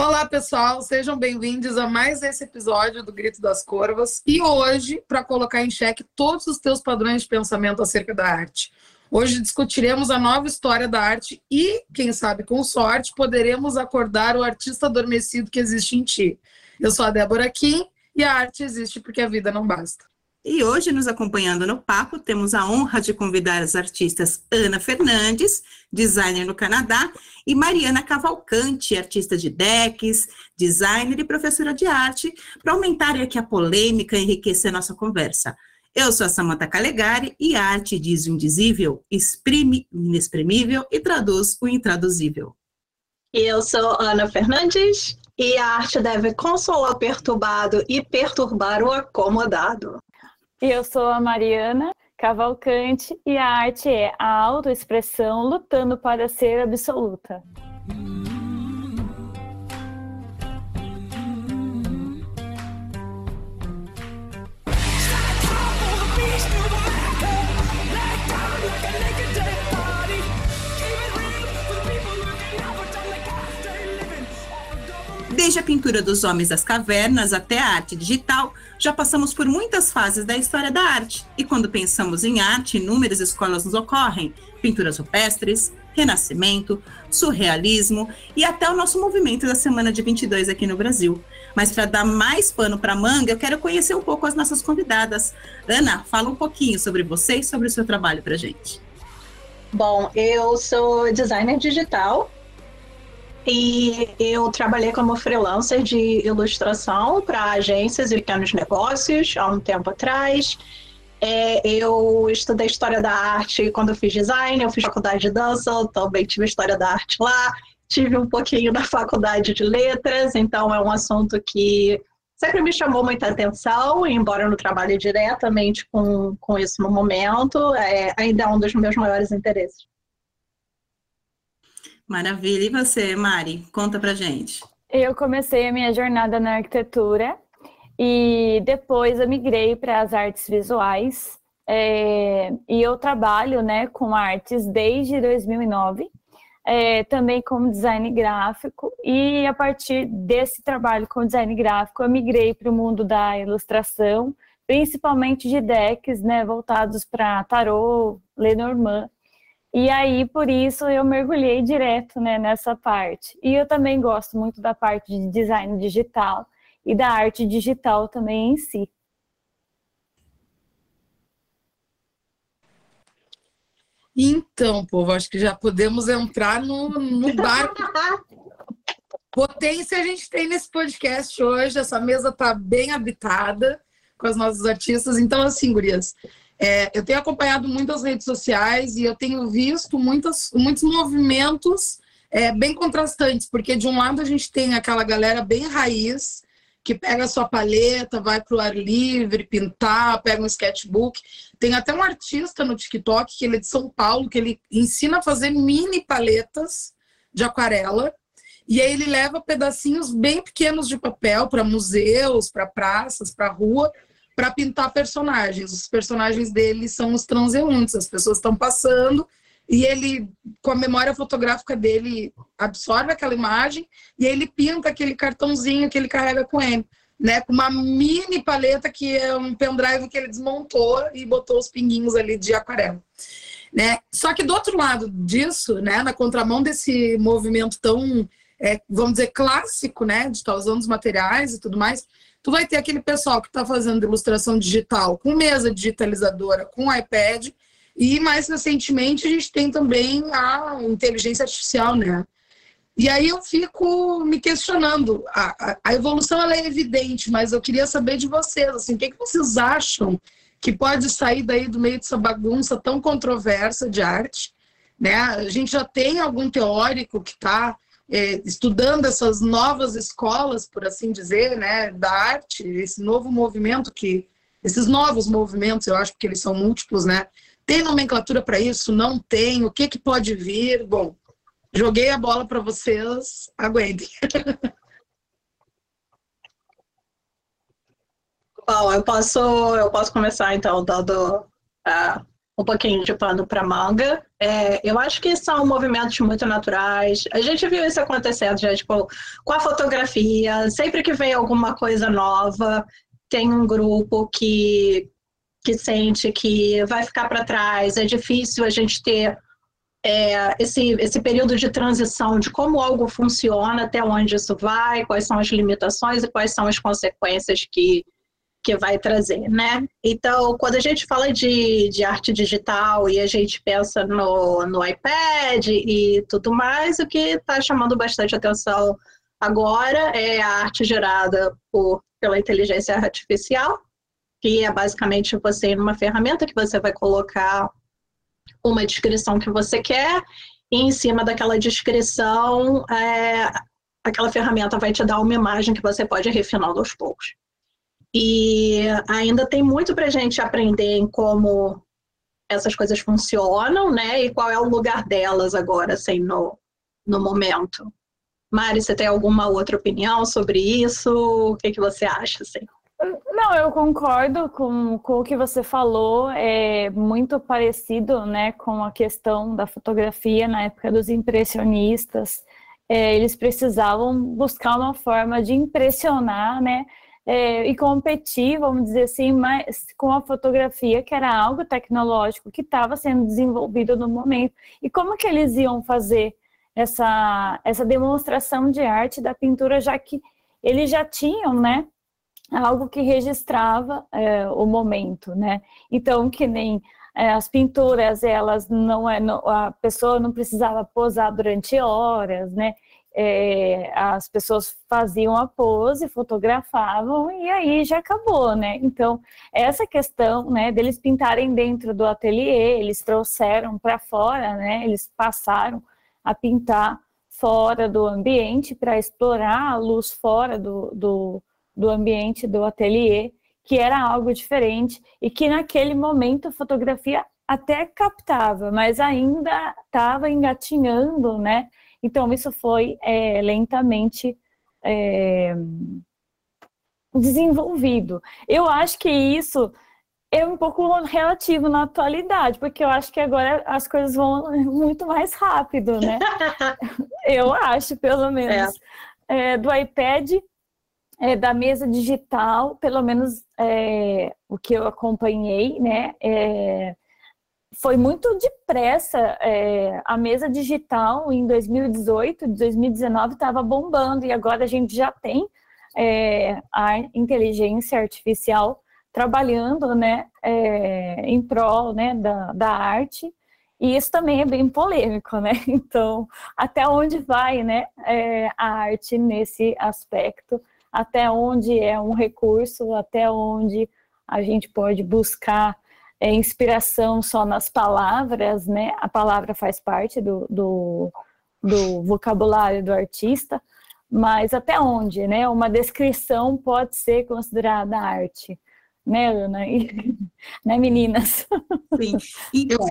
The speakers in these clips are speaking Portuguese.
Olá, pessoal, sejam bem-vindos a mais esse episódio do Grito das Corvas. E hoje, para colocar em xeque todos os teus padrões de pensamento acerca da arte. Hoje discutiremos a nova história da arte e, quem sabe com sorte, poderemos acordar o artista adormecido que existe em ti. Eu sou a Débora Kim e a arte existe porque a vida não basta. E hoje, nos acompanhando no papo, temos a honra de convidar as artistas Ana Fernandes, designer no Canadá, e Mariana Cavalcante, artista de decks, designer e professora de arte, para aumentarem aqui a polêmica e enriquecer nossa conversa. Eu sou a Samantha Calegari e a arte diz o indizível, exprime o inexprimível e traduz o intraduzível. Eu sou Ana Fernandes e a arte deve consolar o perturbado e perturbar o acomodado. Eu sou a Mariana Cavalcante e a arte é a autoexpressão lutando para ser absoluta. Desde a pintura dos homens das cavernas até a arte digital, já passamos por muitas fases da história da arte. E quando pensamos em arte, inúmeras escolas nos ocorrem: pinturas rupestres, renascimento, surrealismo e até o nosso movimento da semana de 22 aqui no Brasil. Mas para dar mais pano para manga, eu quero conhecer um pouco as nossas convidadas. Ana, fala um pouquinho sobre você e sobre o seu trabalho para gente. Bom, eu sou designer digital e eu trabalhei como freelancer de ilustração para agências e pequenos negócios há um tempo atrás. É, eu estudei história da arte quando eu fiz design, eu fiz faculdade de dança, também tive história da arte lá, tive um pouquinho da faculdade de letras, então é um assunto que sempre me chamou muita atenção, embora eu não trabalhe diretamente com, com isso no momento, é, ainda é um dos meus maiores interesses. Maravilha. E você, Mari? Conta pra gente. Eu comecei a minha jornada na arquitetura e depois eu migrei para as artes visuais. É, e eu trabalho né, com artes desde 2009, é, também como design gráfico. E a partir desse trabalho com design gráfico, eu migrei para o mundo da ilustração, principalmente de decks né, voltados para tarô, Lenormand. E aí, por isso, eu mergulhei direto né, nessa parte. E eu também gosto muito da parte de design digital e da arte digital também em si. Então, povo, acho que já podemos entrar no, no barco. Potência a gente tem nesse podcast hoje. Essa mesa está bem habitada com as nossas artistas. Então, assim, gurias, é, eu tenho acompanhado muitas redes sociais e eu tenho visto muitas, muitos movimentos é, bem contrastantes, porque de um lado a gente tem aquela galera bem raiz, que pega a sua palheta, vai para o ar livre, pintar, pega um sketchbook. Tem até um artista no TikTok, que ele é de São Paulo, que ele ensina a fazer mini paletas de aquarela. E aí ele leva pedacinhos bem pequenos de papel para museus, para praças, para rua, para pintar personagens. Os personagens dele são os transeuntes, as pessoas estão passando e ele, com a memória fotográfica dele, absorve aquela imagem e ele pinta aquele cartãozinho que ele carrega com ele, né? Com uma mini paleta que é um pendrive que ele desmontou e botou os pinguinhos ali de aquarela. Né? Só que do outro lado disso, né, na contramão desse movimento tão, é, vamos dizer, clássico, né, de estar usando os materiais e tudo mais, tu vai ter aquele pessoal que está fazendo ilustração digital com mesa digitalizadora, com iPad, e mais recentemente a gente tem também a inteligência artificial, né? E aí eu fico me questionando, a, a, a evolução ela é evidente, mas eu queria saber de vocês, assim, o que, que vocês acham que pode sair daí do meio dessa bagunça tão controversa de arte, né? A gente já tem algum teórico que está estudando essas novas escolas, por assim dizer, né, da arte, esse novo movimento que esses novos movimentos, eu acho que eles são múltiplos, né? Tem nomenclatura para isso? Não tem? O que que pode vir? Bom, joguei a bola para vocês, aguentem. Bom, eu posso eu posso começar então dando a um pouquinho de pano para manga. É, eu acho que são movimentos muito naturais. A gente viu isso acontecendo já, tipo, com a fotografia. Sempre que vem alguma coisa nova, tem um grupo que, que sente que vai ficar para trás. É difícil a gente ter é, esse, esse período de transição de como algo funciona, até onde isso vai, quais são as limitações e quais são as consequências que que vai trazer, né? Então, quando a gente fala de, de arte digital e a gente pensa no, no iPad e tudo mais, o que está chamando bastante atenção agora é a arte gerada por, pela inteligência artificial, que é basicamente você numa ferramenta que você vai colocar uma descrição que você quer e em cima daquela descrição, é, aquela ferramenta vai te dar uma imagem que você pode ir refinando aos poucos. E ainda tem muito para a gente aprender em como essas coisas funcionam, né? E qual é o lugar delas agora, assim, no, no momento. Mari, você tem alguma outra opinião sobre isso? O que, que você acha, assim? Não, eu concordo com, com o que você falou, é muito parecido né, com a questão da fotografia na época dos impressionistas. É, eles precisavam buscar uma forma de impressionar, né? É, e competir, vamos dizer assim, mais com a fotografia, que era algo tecnológico que estava sendo desenvolvido no momento. E como que eles iam fazer essa, essa demonstração de arte da pintura, já que eles já tinham, né, algo que registrava é, o momento, né? Então, que nem é, as pinturas, elas não é, a pessoa não precisava posar durante horas, né? É, as pessoas faziam a pose, fotografavam e aí já acabou, né? Então, essa questão, né, deles pintarem dentro do ateliê, eles trouxeram para fora, né? Eles passaram a pintar fora do ambiente para explorar a luz fora do, do, do ambiente do ateliê, que era algo diferente e que naquele momento a fotografia até captava, mas ainda estava engatinhando, né? Então, isso foi é, lentamente é, desenvolvido. Eu acho que isso é um pouco relativo na atualidade, porque eu acho que agora as coisas vão muito mais rápido, né? eu acho, pelo menos. É. É, do iPad, é, da mesa digital, pelo menos é, o que eu acompanhei, né? Foi muito depressa. É, a mesa digital em 2018, 2019 estava bombando e agora a gente já tem é, a inteligência artificial trabalhando, né, é, em prol, né, da, da arte. E isso também é bem polêmico, né? Então, até onde vai, né, é, a arte nesse aspecto? Até onde é um recurso? Até onde a gente pode buscar é, inspiração só nas palavras, né? A palavra faz parte do, do, do vocabulário do artista, mas até onde, né? Uma descrição pode ser considerada arte, né, Ana? E, né, meninas? Sim. Então,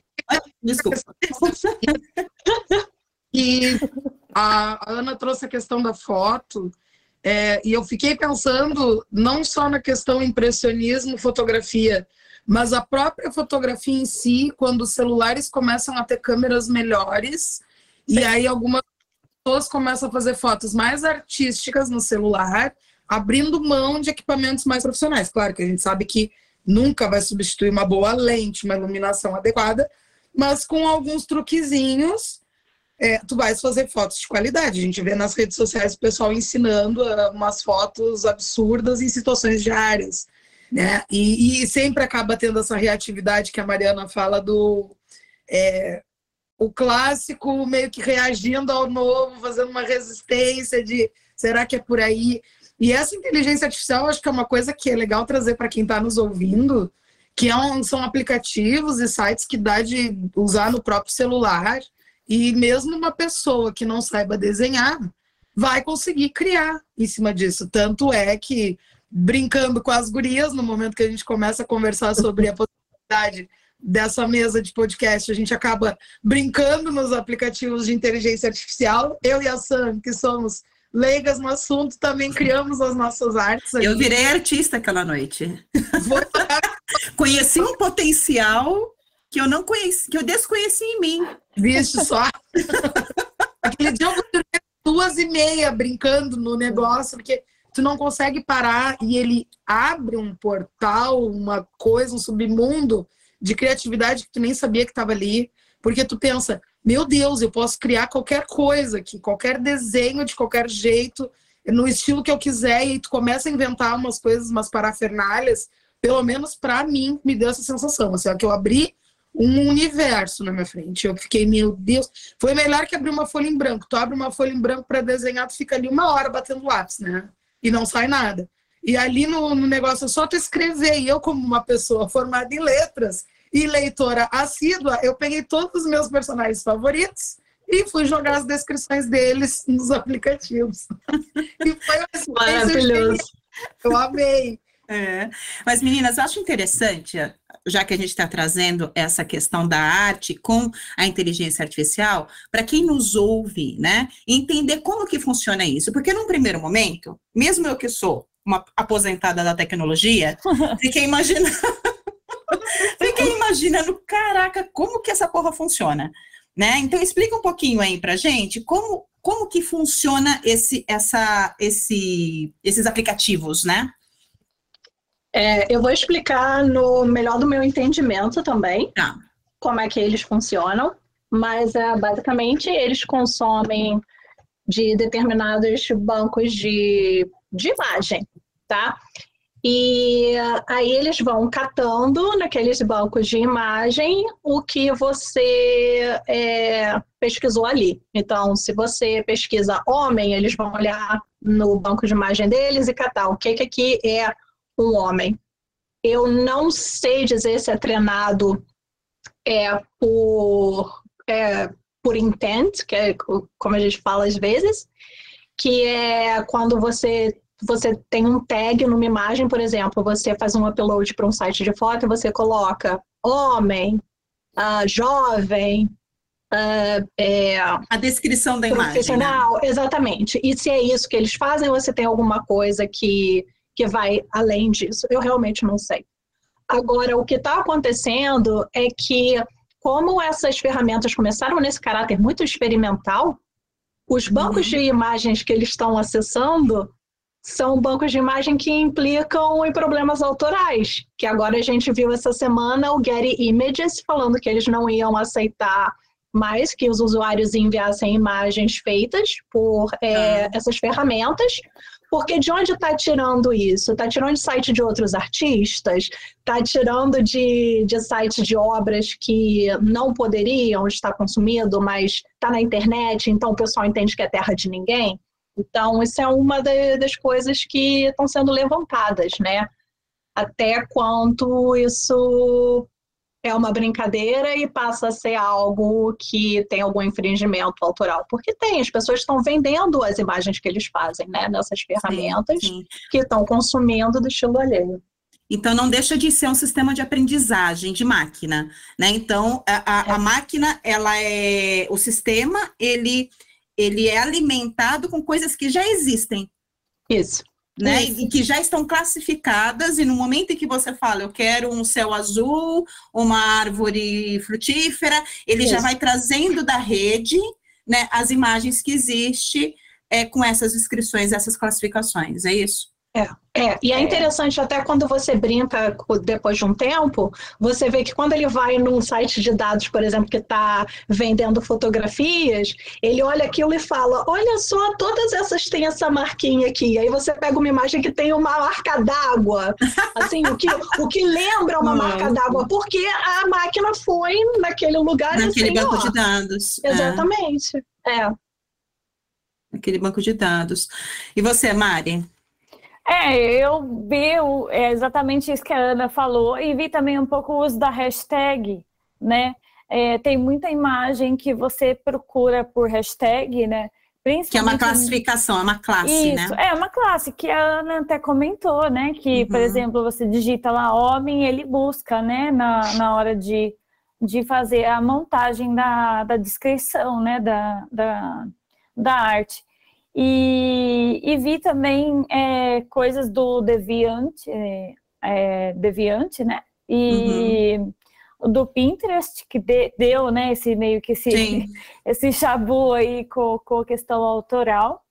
desculpa. E a Ana trouxe a questão da foto, é, e eu fiquei pensando não só na questão impressionismo, fotografia, mas a própria fotografia em si, quando os celulares começam a ter câmeras melhores, e aí algumas pessoas começam a fazer fotos mais artísticas no celular, abrindo mão de equipamentos mais profissionais. Claro que a gente sabe que nunca vai substituir uma boa lente, uma iluminação adequada, mas com alguns truquezinhos, é, tu vais fazer fotos de qualidade. A gente vê nas redes sociais o pessoal ensinando uh, umas fotos absurdas em situações diárias né? E, e, sempre acaba tendo essa reatividade que a Mariana fala do é, o clássico meio que reagindo ao novo, fazendo uma resistência de será que é por aí? E essa inteligência artificial, acho que é uma coisa que é legal trazer para quem está nos ouvindo, que é um, são aplicativos e sites que dá de usar no próprio celular, e mesmo uma pessoa que não saiba desenhar vai conseguir criar em cima disso. Tanto é que brincando com as gurias no momento que a gente começa a conversar sobre a possibilidade dessa mesa de podcast, a gente acaba brincando nos aplicativos de inteligência artificial. Eu e a Sam, que somos leigas no assunto, também criamos as nossas artes. Aqui. Eu virei artista aquela noite. Conheci um potencial que eu não conheci, que eu desconheci em mim. Vixe só. Aquele dia eu duas e meia brincando no negócio, porque tu não consegue parar e ele abre um portal, uma coisa, um submundo de criatividade que tu nem sabia que estava ali, porque tu pensa, meu Deus, eu posso criar qualquer coisa aqui, qualquer desenho de qualquer jeito, no estilo que eu quiser, e tu começa a inventar umas coisas, umas parafernálias, pelo menos para mim, me deu essa sensação, assim, ó, que eu abri um universo na minha frente. Eu fiquei, meu Deus, foi melhor que abrir uma folha em branco. Tu abre uma folha em branco para desenhar, tu fica ali uma hora batendo lápis, né? E não sai nada. E ali no, no negócio é só tu escrever. E eu, como uma pessoa formada em letras e leitora assídua, eu peguei todos os meus personagens favoritos e fui jogar as descrições deles nos aplicativos. e foi assim, maravilhoso. Eu amei. É. Mas, meninas, eu acho interessante, já que a gente está trazendo essa questão da arte com a inteligência artificial, para quem nos ouve, né, entender como que funciona isso. Porque num primeiro momento, mesmo eu que sou uma aposentada da tecnologia, fiquei imaginando. fiquei imaginando, caraca, como que essa porra funciona? Né? Então explica um pouquinho aí pra gente como, como que funciona esse, essa, esse, esses aplicativos, né? É, eu vou explicar no melhor do meu entendimento também tá. como é que eles funcionam, mas é, basicamente eles consomem de determinados bancos de, de imagem, tá? E aí eles vão catando naqueles bancos de imagem o que você é, pesquisou ali. Então, se você pesquisa homem, eles vão olhar no banco de imagem deles e catar o que, que aqui é um homem. Eu não sei dizer se é treinado é, por, é, por intent, que é como a gente fala às vezes, que é quando você você tem um tag numa imagem, por exemplo, você faz um upload para um site de foto e você coloca homem, uh, jovem, uh, é, a descrição da imagem. Né? Exatamente. E se é isso que eles fazem, você tem alguma coisa que que vai além disso. Eu realmente não sei. Agora, o que está acontecendo é que, como essas ferramentas começaram nesse caráter muito experimental, os bancos uhum. de imagens que eles estão acessando são bancos de imagem que implicam em problemas autorais. Que agora a gente viu essa semana o Getty Images falando que eles não iam aceitar mais que os usuários enviassem imagens feitas por é, ah. essas ferramentas, porque de onde está tirando isso? Está tirando de site de outros artistas? Está tirando de, de sites de obras que não poderiam estar consumindo, mas está na internet, então o pessoal entende que é terra de ninguém? Então, isso é uma das coisas que estão sendo levantadas, né? Até quanto isso é uma brincadeira e passa a ser algo que tem algum infringimento autoral. Porque tem, as pessoas estão vendendo as imagens que eles fazem, né? Nessas ferramentas sim, sim. que estão consumindo do estilo alheio. Então, não deixa de ser um sistema de aprendizagem de máquina, né? Então, a, a, a máquina, ela é... O sistema, ele, ele é alimentado com coisas que já existem. Isso né? E que já estão classificadas, e no momento em que você fala, eu quero um céu azul, uma árvore frutífera, ele Isso. já vai trazendo da rede né, as imagens que existe é, com essas descrições, essas classificações, é isso? É, é, e é, é interessante até quando você brinca depois de um tempo, você vê que quando ele vai num site de dados, por exemplo, que está vendendo fotografias, ele olha aquilo e fala: Olha só, todas essas têm essa marquinha aqui. Aí você pega uma imagem que tem uma marca d'água, assim, o que, o que lembra uma marca d'água, porque a máquina foi naquele lugar. Naquele assim, banco ó, de dados. É. Exatamente. É. é. Aquele banco de dados. E você, Mari? É, eu vi o, é exatamente isso que a Ana falou e vi também um pouco o uso da hashtag, né? É, tem muita imagem que você procura por hashtag, né? Que é uma classificação, é uma classe, Isso, né? É uma classe que a Ana até comentou, né? Que, uhum. por exemplo, você digita lá homem, ele busca, né? Na, na hora de, de fazer a montagem da, da descrição, né? Da, da, da arte. E, e vi também é, coisas do Deviant, é, é, Deviant, né? E uhum. do Pinterest, que de, deu, né, esse meio que esse, esse chabu aí com, com a questão autoral,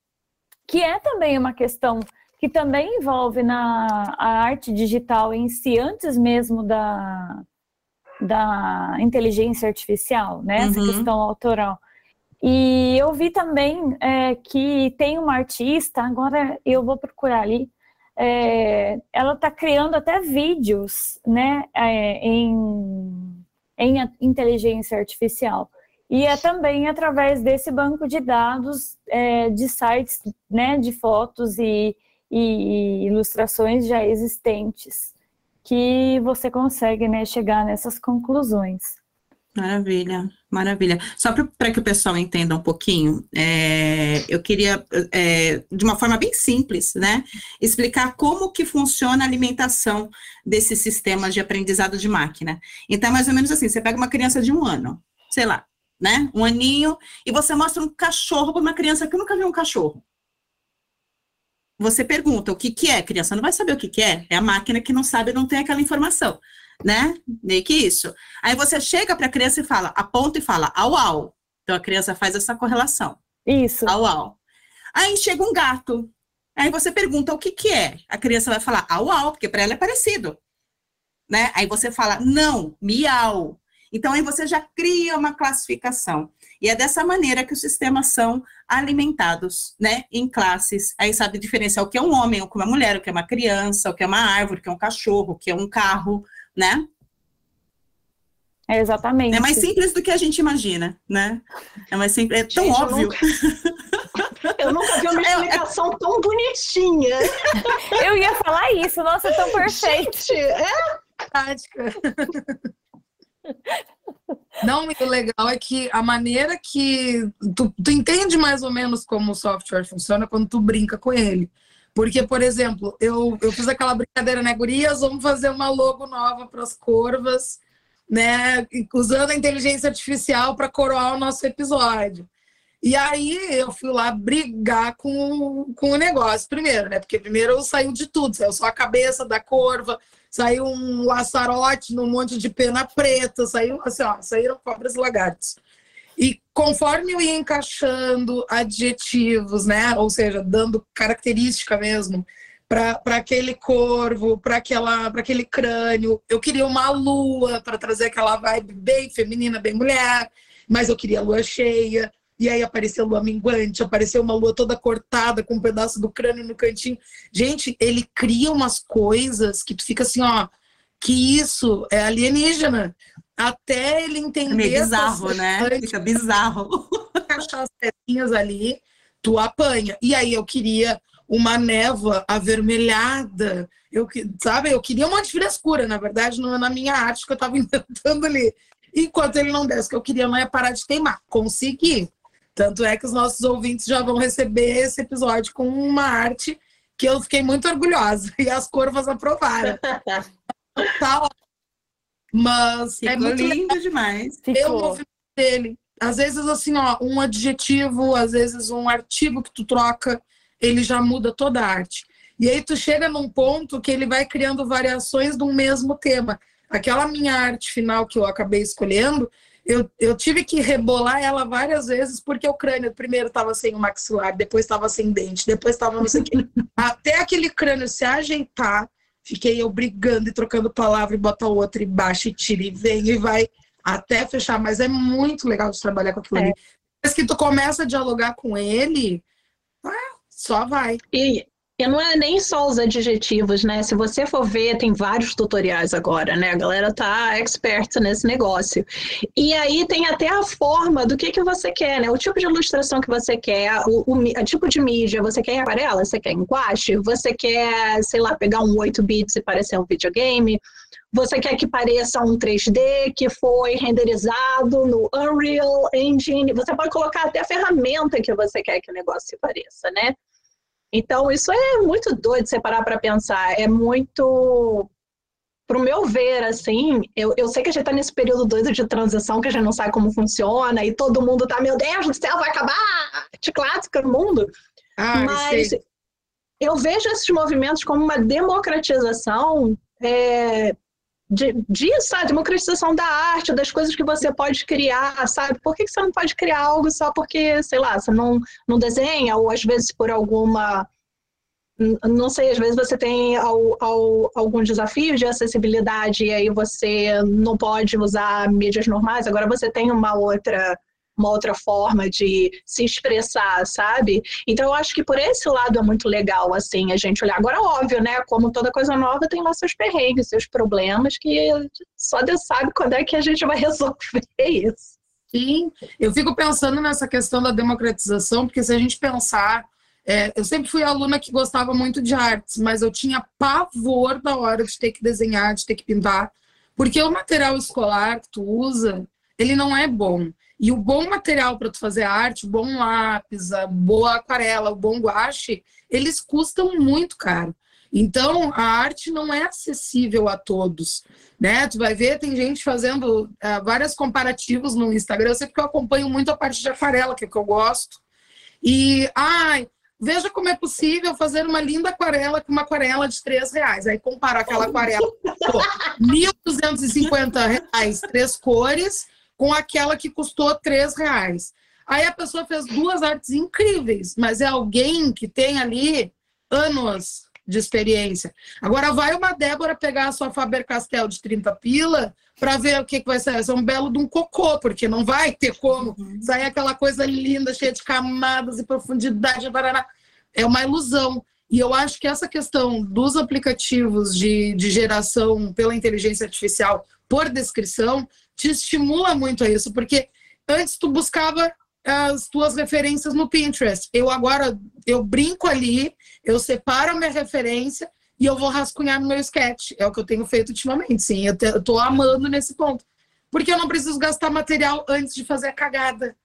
que é também uma questão que também envolve na a arte digital em si, antes mesmo da, da inteligência artificial, né, essa uhum. questão autoral. E eu vi também é, que tem uma artista, agora eu vou procurar ali, é, ela está criando até vídeos né, é, em, em inteligência artificial. E é também através desse banco de dados é, de sites né, de fotos e, e, ilustrações já existentes que você consegue né, chegar nessas conclusões. Maravilha, maravilha. Só para que o pessoal entenda um pouquinho, é, eu queria, é, de uma forma bem simples, né, explicar como que funciona a alimentação desses sistemas de aprendizado de máquina. Então, mais ou menos assim, você pega uma criança de um ano, sei lá, né, um aninho, e você mostra um cachorro para uma criança que nunca viu um cachorro. Você pergunta o que que é, a criança não vai saber o que que é, é a máquina que não sabe, não tem aquela informação né? Meio que isso. Aí você chega para a criança e fala, aponta e fala, au, au. Então a criança faz essa correlação. Isso. Au, au. Aí chega um gato. Aí você pergunta o que que é. A criança vai falar au, au, porque para ela é parecido. Né? Aí você fala, não, miau. Então aí você já cria uma classificação. E é dessa maneira que os sistemas são alimentados, né, em classes. Aí sabe diferenciar o que é um homem, o que é uma mulher, o que é uma criança, o que é uma árvore, o que é um cachorro, o que é um carro, né? É exatamente. É mais simples do que a gente imagina, né? É mais simples, é tão gente, óbvio. Eu nunca, eu nunca vi uma é, é explicação é... tão bonitinha. Eu ia falar isso, nossa, tão perfeito. Gente, é. Não, o legal é que a maneira que tu, tu entende mais ou menos como o software funciona quando tu brinca com ele. Porque, por exemplo, eu, eu fiz aquela brincadeira, né, gurias? Vamos fazer uma logo nova para as corvas, né? Usando a inteligência artificial para coroar o nosso episódio. E aí eu fui lá brigar com, com o negócio primeiro, né? Porque primeiro saiu de tudo, saiu só a cabeça da corva, saiu um laçarote num monte de pena preta, saiu assim, ó, saíram cobras e lagartos. E conforme eu ia encaixando adjetivos, né? Ou seja, dando característica mesmo para aquele corvo, para aquele crânio, eu queria uma lua para trazer aquela vibe bem feminina, bem mulher, mas eu queria lua cheia. E aí apareceu lua minguante, apareceu uma lua toda cortada com um pedaço do crânio no cantinho. Gente, ele cria umas coisas que tu fica assim, ó, que isso é alienígena até ele entender. É meio bizarro, né? Fica bizarro. Achar as pecinhas ali, tu apanha. E aí eu queria uma névoa avermelhada. Eu, sabe, eu queria um monte de frescura, na verdade, não na minha arte que eu estava inventando ali. Enquanto ele não desse, que eu queria não é parar de queimar. Consegui. Tanto é que os nossos ouvintes já vão receber esse episódio com uma arte que eu fiquei muito orgulhosa. E as curvas aprovaram. tá mas Ficou é muito lindo legal. demais. Eu o movimento dele. Às vezes, assim, ó, um adjetivo, às vezes um artigo que tu troca, ele já muda toda a arte. E aí tu chega num ponto que ele vai criando variações de um mesmo tema. Aquela minha arte final que eu acabei escolhendo, eu, eu tive que rebolar ela várias vezes, porque o crânio primeiro estava sem o maxilar, depois estava sem dente, depois estava não sei o quê. Até aquele crânio se ajeitar, Fiquei eu brigando e trocando palavra e bota outra e baixa e tira e vem e vai até fechar. Mas é muito legal de trabalhar com aquilo é. ali. Mas que tu começa a dialogar com ele, ah, só vai. E, e não é nem só os adjetivos, né? Se você for ver, tem vários tutoriais agora, né? A galera tá expert nesse negócio. E aí tem até a forma do que, que você quer, né? O tipo de ilustração que você quer, o, o, o tipo de mídia, você quer aquarela, você quer em guache, você quer, sei lá, pegar um 8 bits e parecer um videogame, você quer que pareça um 3D que foi renderizado no Unreal Engine, você pode colocar até a ferramenta que você quer que o negócio se pareça, né? Então, isso é muito doido você parar para pensar. É muito. Pro meu ver, assim, eu, eu sei que a gente está nesse período doido de transição, que a gente não sabe como funciona, e todo mundo tá, meu Deus do céu, vai acabar de clássica no mundo. Ah, Mas sei. eu vejo esses movimentos como uma democratização é, de, disso, a democratização da arte, das coisas que você pode criar, sabe? Por que, que você não pode criar algo só porque, sei lá, você não, não desenha, ou às vezes por alguma. Não sei, às vezes você tem ao, ao, algum desafio de acessibilidade e aí você não pode usar mídias normais, agora você tem uma outra uma outra forma de se expressar, sabe? Então eu acho que por esse lado é muito legal, assim, a gente olhar. Agora, óbvio, né? Como toda coisa nova, tem lá seus perrengues, seus problemas, que só Deus sabe quando é que a gente vai resolver isso. Sim, eu fico pensando nessa questão da democratização, porque se a gente pensar. É, eu sempre fui aluna que gostava muito de artes, mas eu tinha pavor da hora de ter que desenhar, de ter que pintar, porque o material escolar que tu usa, ele não é bom. E o bom material para tu fazer arte, o bom lápis, a boa aquarela, o bom guache, eles custam muito caro. Então, a arte não é acessível a todos, né? Tu vai ver, tem gente fazendo uh, vários comparativos no Instagram, eu sei porque eu acompanho muito a parte de aquarela, que é o que eu gosto. E, ai, veja como é possível fazer uma linda aquarela com uma aquarela de três reais. Aí compara aquela aquarela, pô, 1.250 reais, três cores, com aquela que custou três reais. Aí a pessoa fez duas artes incríveis, mas é alguém que tem ali anos de experiência. Agora vai uma Débora pegar a sua Faber-Castell de 30 pila para ver o que, que vai sair. Vai ser um belo de um cocô, porque não vai ter como uhum. sair aquela coisa linda, cheia de camadas e profundidade. Barará. É uma ilusão. E eu acho que essa questão dos aplicativos de, de geração pela inteligência artificial por descrição te estimula muito a isso, porque antes tu buscava as tuas referências no Pinterest. Eu agora eu brinco ali, eu separo a minha referência e eu vou rascunhar no meu sketch. É o que eu tenho feito ultimamente, sim. Eu, te, eu tô amando nesse ponto. Porque eu não preciso gastar material antes de fazer a cagada.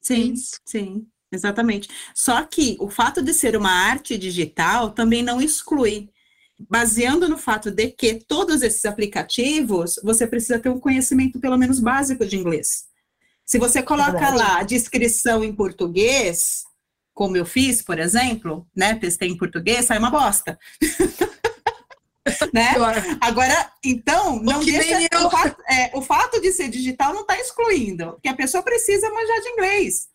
Sim, sim, exatamente. Só que o fato de ser uma arte digital também não exclui baseando no fato de que todos esses aplicativos, você precisa ter um conhecimento pelo menos básico de inglês. Se você coloca é lá a descrição em português, como eu fiz, por exemplo, né, testei em português, sai uma bosta. né? Agora, então, não deixa, o, fato, é, o fato de ser digital não está excluindo, que a pessoa precisa manjar de inglês.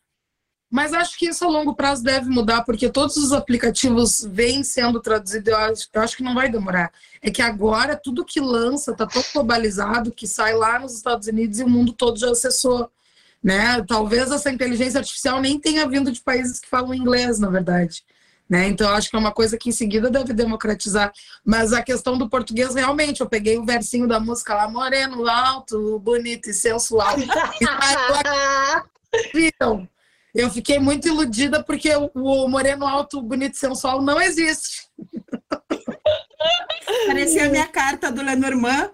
Mas acho que isso a longo prazo deve mudar, porque todos os aplicativos vêm sendo traduzidos. Eu acho, eu acho que não vai demorar. É que agora tudo que lança está tão globalizado que sai lá nos Estados Unidos e o mundo todo já acessou. Né? Talvez essa inteligência artificial nem tenha vindo de países que falam inglês, na verdade. Né? Então, acho que é uma coisa que em seguida deve democratizar. Mas a questão do português, realmente, eu peguei o versinho da música lá, moreno, alto, bonito e sensual. e viram? Eu fiquei muito iludida porque o moreno alto, bonito e sensual não existe. Parecia a minha carta do Lenormand.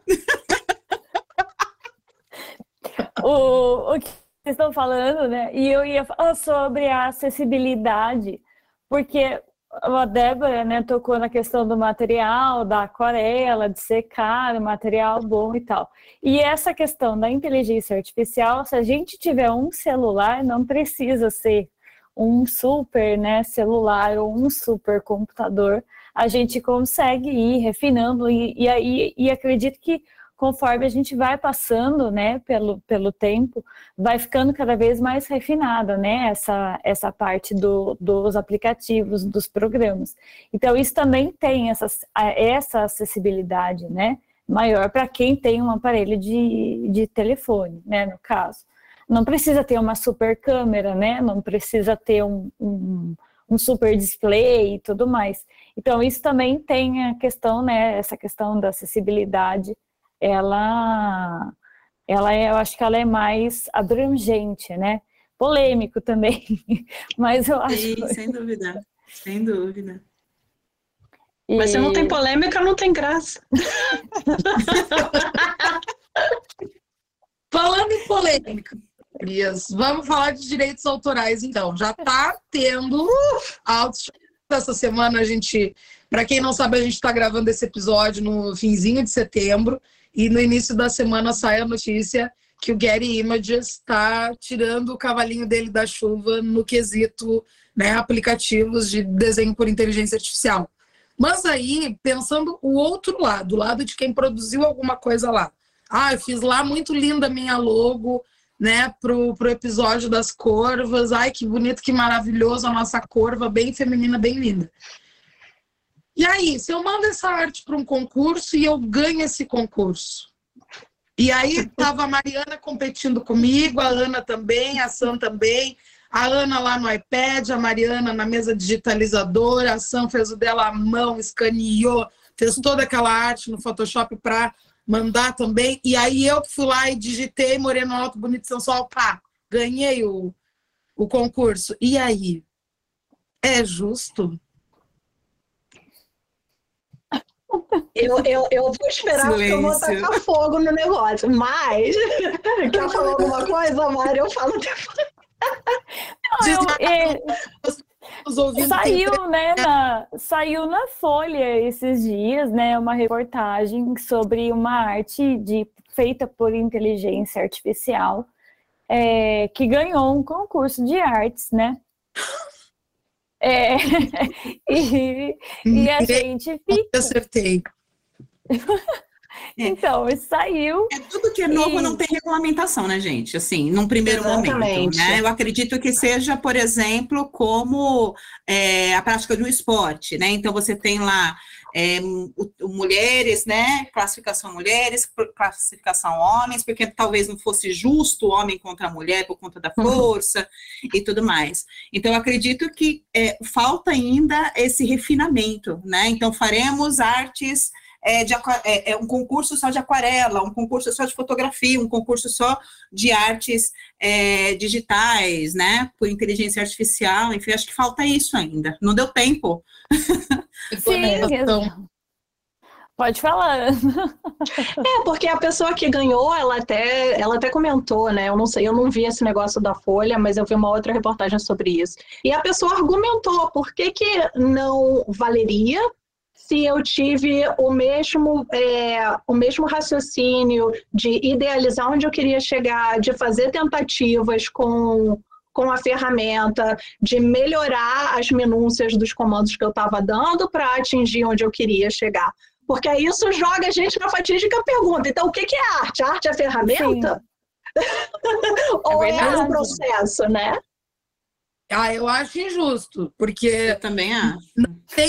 o, o que vocês estão falando, né? E eu ia falar sobre a acessibilidade, porque a Débora né, tocou na questão do material, da aquarela, de secar, o material bom e tal. E essa questão da inteligência artificial, se a gente tiver um celular, não precisa ser um super né, celular ou um super computador, a gente consegue ir refinando e, e, e, e acredito que conforme a gente vai passando, né, pelo, pelo tempo, vai ficando cada vez mais refinada, né, essa, essa parte do, dos aplicativos, dos programas. Então, isso também tem essa, essa acessibilidade, né, maior para quem tem um aparelho de, de telefone, né, no caso. Não precisa ter uma super câmera, né, não precisa ter um, um um super display e tudo mais. Então, isso também tem a questão, né, essa questão da acessibilidade ela, ela é, eu acho que ela é mais abrangente, né? Polêmico também, mas eu acho. Sim, sem dúvida, sem dúvida. E... Mas se não tem polêmica, não tem graça. Falando em polêmica, vamos falar de direitos autorais, então. Já está tendo altos. Essa semana a gente, para quem não sabe, a gente está gravando esse episódio no finzinho de setembro. E no início da semana sai a notícia que o Getty Images está tirando o cavalinho dele da chuva no quesito né, aplicativos de desenho por inteligência artificial. Mas aí, pensando o outro lado, o lado de quem produziu alguma coisa lá. Ah, eu fiz lá muito linda minha logo, né, pro, pro episódio das corvas. Ai, que bonito, que maravilhoso a nossa corva, bem feminina, bem linda. E aí, se eu mando essa arte para um concurso e eu ganho esse concurso? E aí tava a Mariana competindo comigo, a Ana também, a Sam também, a Ana lá no iPad, a Mariana na mesa digitalizadora, a Sam fez o dela à mão, escaneou, fez toda aquela arte no Photoshop para mandar também. E aí eu fui lá e digitei Moreno Alto, Bonito Sensual, pá, ganhei o, o concurso. E aí? É justo? Eu, eu, eu vou esperar porque eu vou tacar fogo no negócio. Mas, quer falar alguma coisa, Mari? Eu falo depois. Não, eu, é, saiu, né, na, saiu na Folha esses dias, né, uma reportagem sobre uma arte de, feita por inteligência artificial é, que ganhou um concurso de artes, né? É, e, e a gente fica. Eu acertei. É. Então, saiu. É tudo que é novo e... não tem regulamentação, né, gente? Assim, num primeiro Exatamente. momento. Né? Eu acredito que seja, por exemplo, como é, a prática de um esporte, né? Então você tem lá é, mulheres, né? Classificação mulheres, classificação homens, porque talvez não fosse justo o homem contra a mulher por conta da uhum. força uhum. e tudo mais. Então, acredito que é, falta ainda esse refinamento, né? Então, faremos artes é, de, é, é, um concurso só de aquarela, um concurso só de fotografia, um concurso só de artes é, digitais, né? Por inteligência artificial, enfim, acho que falta isso ainda. Não deu tempo. Sim, Pode falar. É, porque a pessoa que ganhou, ela até, ela até comentou, né? Eu não sei, eu não vi esse negócio da Folha, mas eu vi uma outra reportagem sobre isso. E a pessoa argumentou por que, que não valeria se eu tive o mesmo, é, o mesmo raciocínio de idealizar onde eu queria chegar, de fazer tentativas com, com a ferramenta, de melhorar as minúcias dos comandos que eu estava dando para atingir onde eu queria chegar. Porque isso joga a gente na fatídica pergunta. Então, o que é arte? A arte é ferramenta? Ou é, é um processo, né? Ah, eu acho injusto, porque. Eu também acho.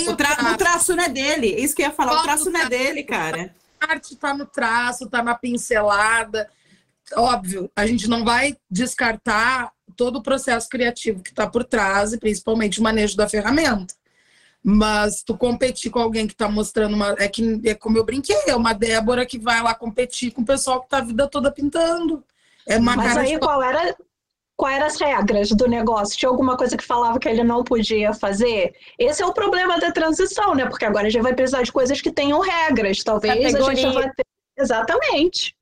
o, tra o, traço não é dele. Isso que eu ia falar, o traço não é dele, cara. A arte está no traço, está na pincelada. Óbvio, a gente não vai descartar todo o processo criativo que está por trás, e principalmente o manejo da ferramenta. Mas tu competir com alguém que está mostrando uma. É que é como eu brinquei, é uma Débora que vai lá competir com o pessoal que está a vida toda pintando. É uma Mas aí de... qual era quais eram as regras do negócio? Tinha alguma coisa que falava que ele não podia fazer? Esse é o problema da transição, né? Porque agora a gente vai precisar de coisas que tenham regras. Talvez Categoria. a gente vai ter. Exatamente.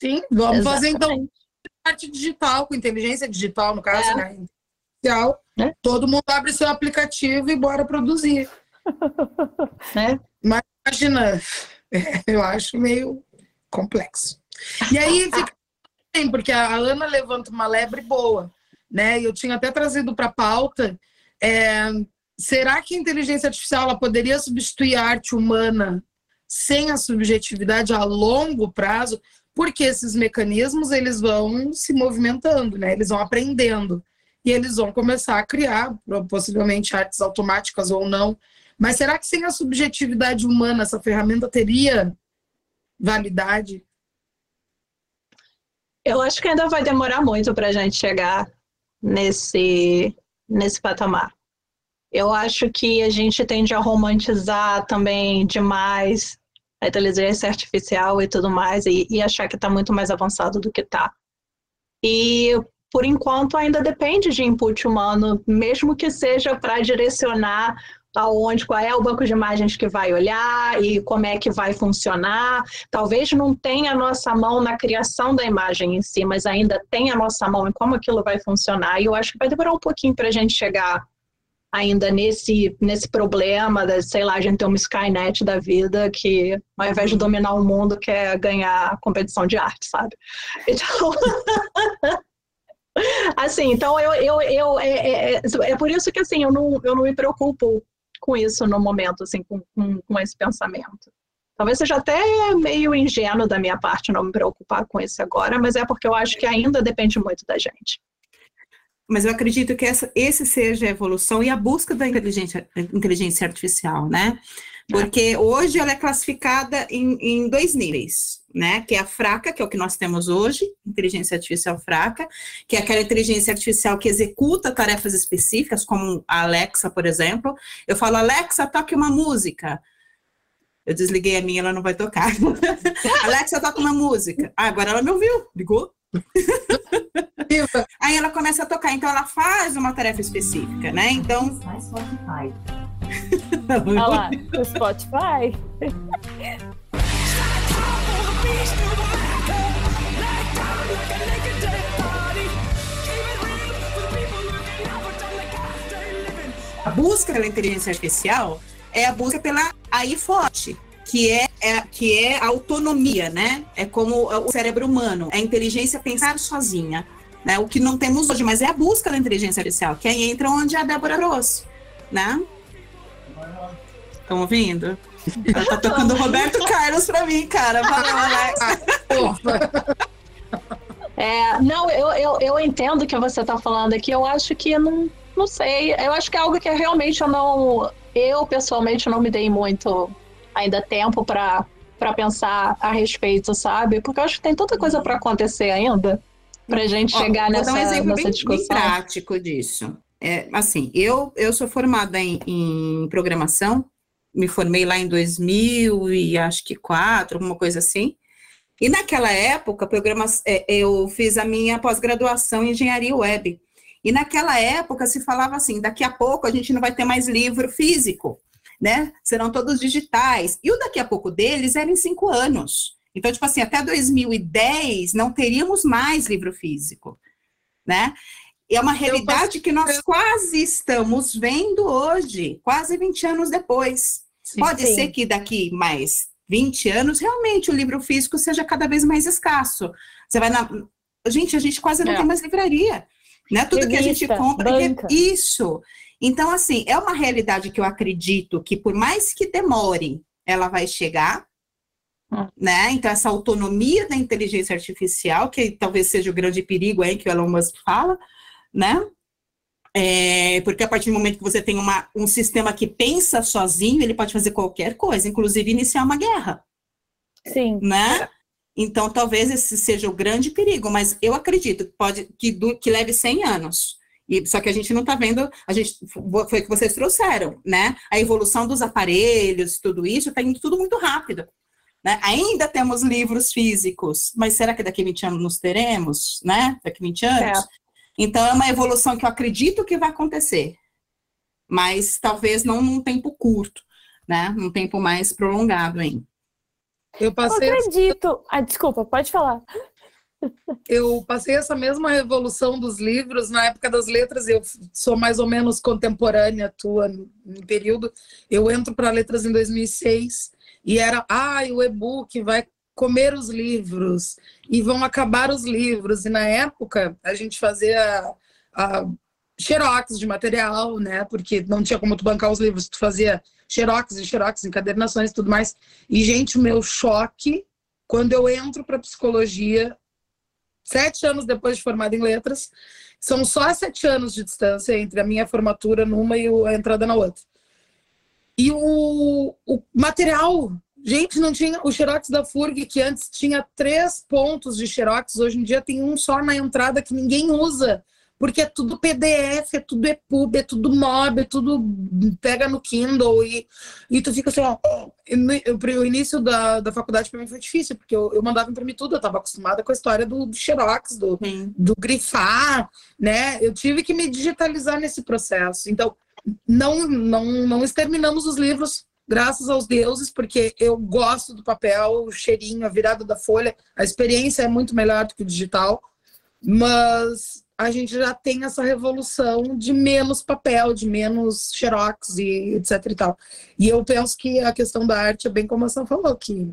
Sim, vamos Exatamente. fazer então parte digital, com inteligência digital, no caso, é. né? É. Todo mundo abre seu aplicativo e bora produzir. É. Mas imagina, eu acho meio complexo. E aí fica tem, porque a Ana levanta uma lebre boa, né? Eu tinha até trazido para a pauta. É, será que a inteligência artificial ela poderia substituir a arte humana sem a subjetividade a longo prazo? Porque esses mecanismos eles vão se movimentando, né? Eles vão aprendendo e eles vão começar a criar possivelmente artes automáticas ou não. Mas será que sem a subjetividade humana essa ferramenta teria validade? Eu acho que ainda vai demorar muito para a gente chegar nesse, nesse patamar. Eu acho que a gente tende a romantizar também demais a inteligência artificial e tudo mais, e, e achar que está muito mais avançado do que está. E, por enquanto, ainda depende de input humano, mesmo que seja para direcionar aonde, qual é o banco de imagens que vai olhar e como é que vai funcionar. Talvez não tenha a nossa mão na criação da imagem em si, mas ainda tem a nossa mão em como aquilo vai funcionar. E eu acho que vai demorar um pouquinho para a gente chegar ainda nesse, nesse problema, da, sei lá, a gente ter uma Skynet da vida que, ao invés de dominar o mundo, quer ganhar competição de arte, sabe? Então. assim, então eu, eu, eu é, é, é, é por isso que assim, eu não, eu não me preocupo com isso no momento, assim, com, com, com esse pensamento. Talvez seja até meio ingênuo da minha parte não me preocupar com isso agora, mas é porque eu acho que ainda depende muito da gente. Mas eu acredito que essa, esse seja a evolução e a busca da inteligência, inteligência artificial, né? Porque hoje ela é classificada em, em, dois níveis, né? Que é a fraca, que é o que nós temos hoje, inteligência artificial fraca, que é aquela inteligência artificial que executa tarefas específicas, como a Alexa, por exemplo. Eu falo, Alexa, toque uma música. Eu desliguei a minha, ela não vai tocar. Alexa, toca uma música. Ah, agora ela me ouviu, ligou. Aí ela começa a tocar, então ela faz uma tarefa específica, né? Então. Spotify. Olha lá, o Spotify. A busca pela inteligência artificial é a busca pela AI forte, que é, é, que é a autonomia, né? É como o cérebro humano, é a inteligência pensar sozinha. Né? O que não temos hoje, mas é a busca da inteligência artificial, que aí entra onde a Débora trouxe, né? Estão ouvindo? Ela tá tocando Roberto Carlos para mim, cara. Valeu, Alex. É, não, eu, eu, eu entendo o que você está falando aqui. Eu acho que não, não sei. Eu acho que é algo que realmente eu não. Eu, pessoalmente, não me dei muito ainda tempo para pensar a respeito, sabe? Porque eu acho que tem tanta coisa para acontecer ainda para a gente Ó, chegar nessa, vou dar um exemplo nessa bem, discussão. Bem prático disso. É, assim, eu, eu sou formada em, em programação, me formei lá em 2000 e acho que quatro, alguma coisa assim. E naquela época, programas, é, eu fiz a minha pós-graduação em engenharia web. E naquela época se falava assim: daqui a pouco a gente não vai ter mais livro físico, né? Serão todos digitais. E o daqui a pouco deles era em cinco anos. Então, tipo assim, até 2010 não teríamos mais livro físico, né? E é uma realidade que nós quase estamos vendo hoje, quase 20 anos depois. Sim, Pode sim. ser que daqui mais 20 anos, realmente o livro físico seja cada vez mais escasso. Você vai na. Gente, a gente quase não é. tem mais livraria. Né? Tudo Revista, que a gente compra. É banca. Isso. Então, assim, é uma realidade que eu acredito que, por mais que demore, ela vai chegar. Hum. Né? Então, essa autonomia da inteligência artificial, que talvez seja o grande perigo aí que o Elon Musk fala, né? É, porque a partir do momento que você tem uma, um sistema que pensa sozinho, ele pode fazer qualquer coisa, inclusive iniciar uma guerra. Sim. Né? Então, talvez esse seja o grande perigo, mas eu acredito que pode que, do, que leve 100 anos. E, só que a gente não está vendo, a gente foi o que vocês trouxeram, né? A evolução dos aparelhos, tudo isso, está indo tudo muito rápido. Né? Ainda temos livros físicos, mas será que daqui a 20 anos nos teremos, né? Daqui a 20 anos? É. Então, é uma evolução que eu acredito que vai acontecer, mas talvez não num tempo curto, né? Num tempo mais prolongado ainda. Eu passei. Eu acredito. Ah, desculpa, pode falar. Eu passei essa mesma revolução dos livros na época das letras. Eu sou mais ou menos contemporânea tua no período. Eu entro para letras em 2006 e era, ah, o e-book vai comer os livros e vão acabar os livros. E na época a gente fazia a, xerox de material, né? Porque não tinha como tu bancar os livros, tu fazia xerox e xerox, encadernações e tudo mais. E, gente, o meu choque quando eu entro para psicologia, sete anos depois de formada em letras, são só sete anos de distância entre a minha formatura numa e a entrada na outra. E o, o material Gente, não tinha o Xerox da FURG, que antes tinha três pontos de Xerox, hoje em dia tem um só na entrada que ninguém usa, porque é tudo PDF, é tudo EPUB, é tudo MOB, é tudo pega no Kindle e, e tu fica assim, ó. O início da, da faculdade para mim foi difícil, porque eu, eu mandava imprimir tudo, eu estava acostumada com a história do, do Xerox, do, do grifar, né? Eu tive que me digitalizar nesse processo. Então, não, não, não exterminamos os livros graças aos deuses, porque eu gosto do papel, o cheirinho, a virada da folha, a experiência é muito melhor do que o digital, mas a gente já tem essa revolução de menos papel, de menos xerox e etc e tal. E eu penso que a questão da arte é bem como a Sam falou, que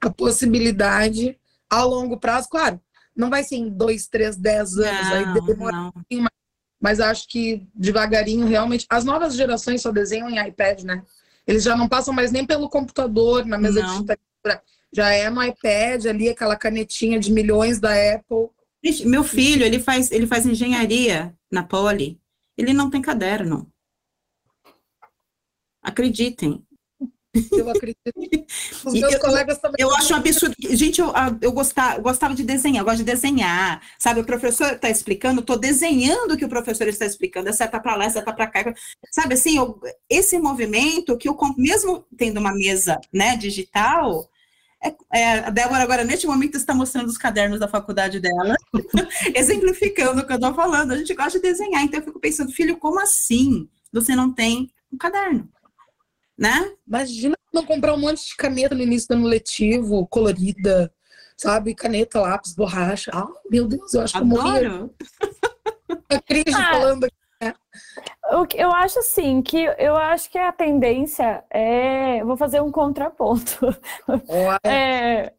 a possibilidade a longo prazo, claro, não vai ser em dois, três, dez anos, não, aí demora um pouquinho mais mas acho que devagarinho, realmente. As novas gerações só desenham em iPad, né? Eles já não passam mais nem pelo computador, na mesa Não. de digitalizadora. Já é no iPad ali, aquela canetinha de milhões da Apple. Gente, meu filho, ele faz, ele faz engenharia na Poli. Ele não tem caderno. Acreditem. Eu acredito. Os meus eu- colegas também. Eu acho um absurdo. Gente, eu, ah, eu gostava, gostava de desenhar, eu gosto de desenhar. Sabe, o professor está explicando, eu estou desenhando o que o professor está explicando. É seta para lá, é seta para cá. Sabe, assim, eu- esse movimento que eu, mesmo tendo uma mesa né, digital, é- é, a Débora agora, neste momento, está mostrando os cadernos da faculdade dela, exemplificando o que eu estou falando. A gente gosta de desenhar, então eu fico pensando, filho, como assim você não tem um caderno? Né? Imagina não comprar um monte de caneta no início do ano letivo, colorida, sabe? Caneta, lápis, borracha. Ah, meu Deus, eu acho que eu morri Adoro. a crise Ah, falando aqui. O que eu acho assim, que eu acho que a tendência é. Vou fazer um contraponto. É,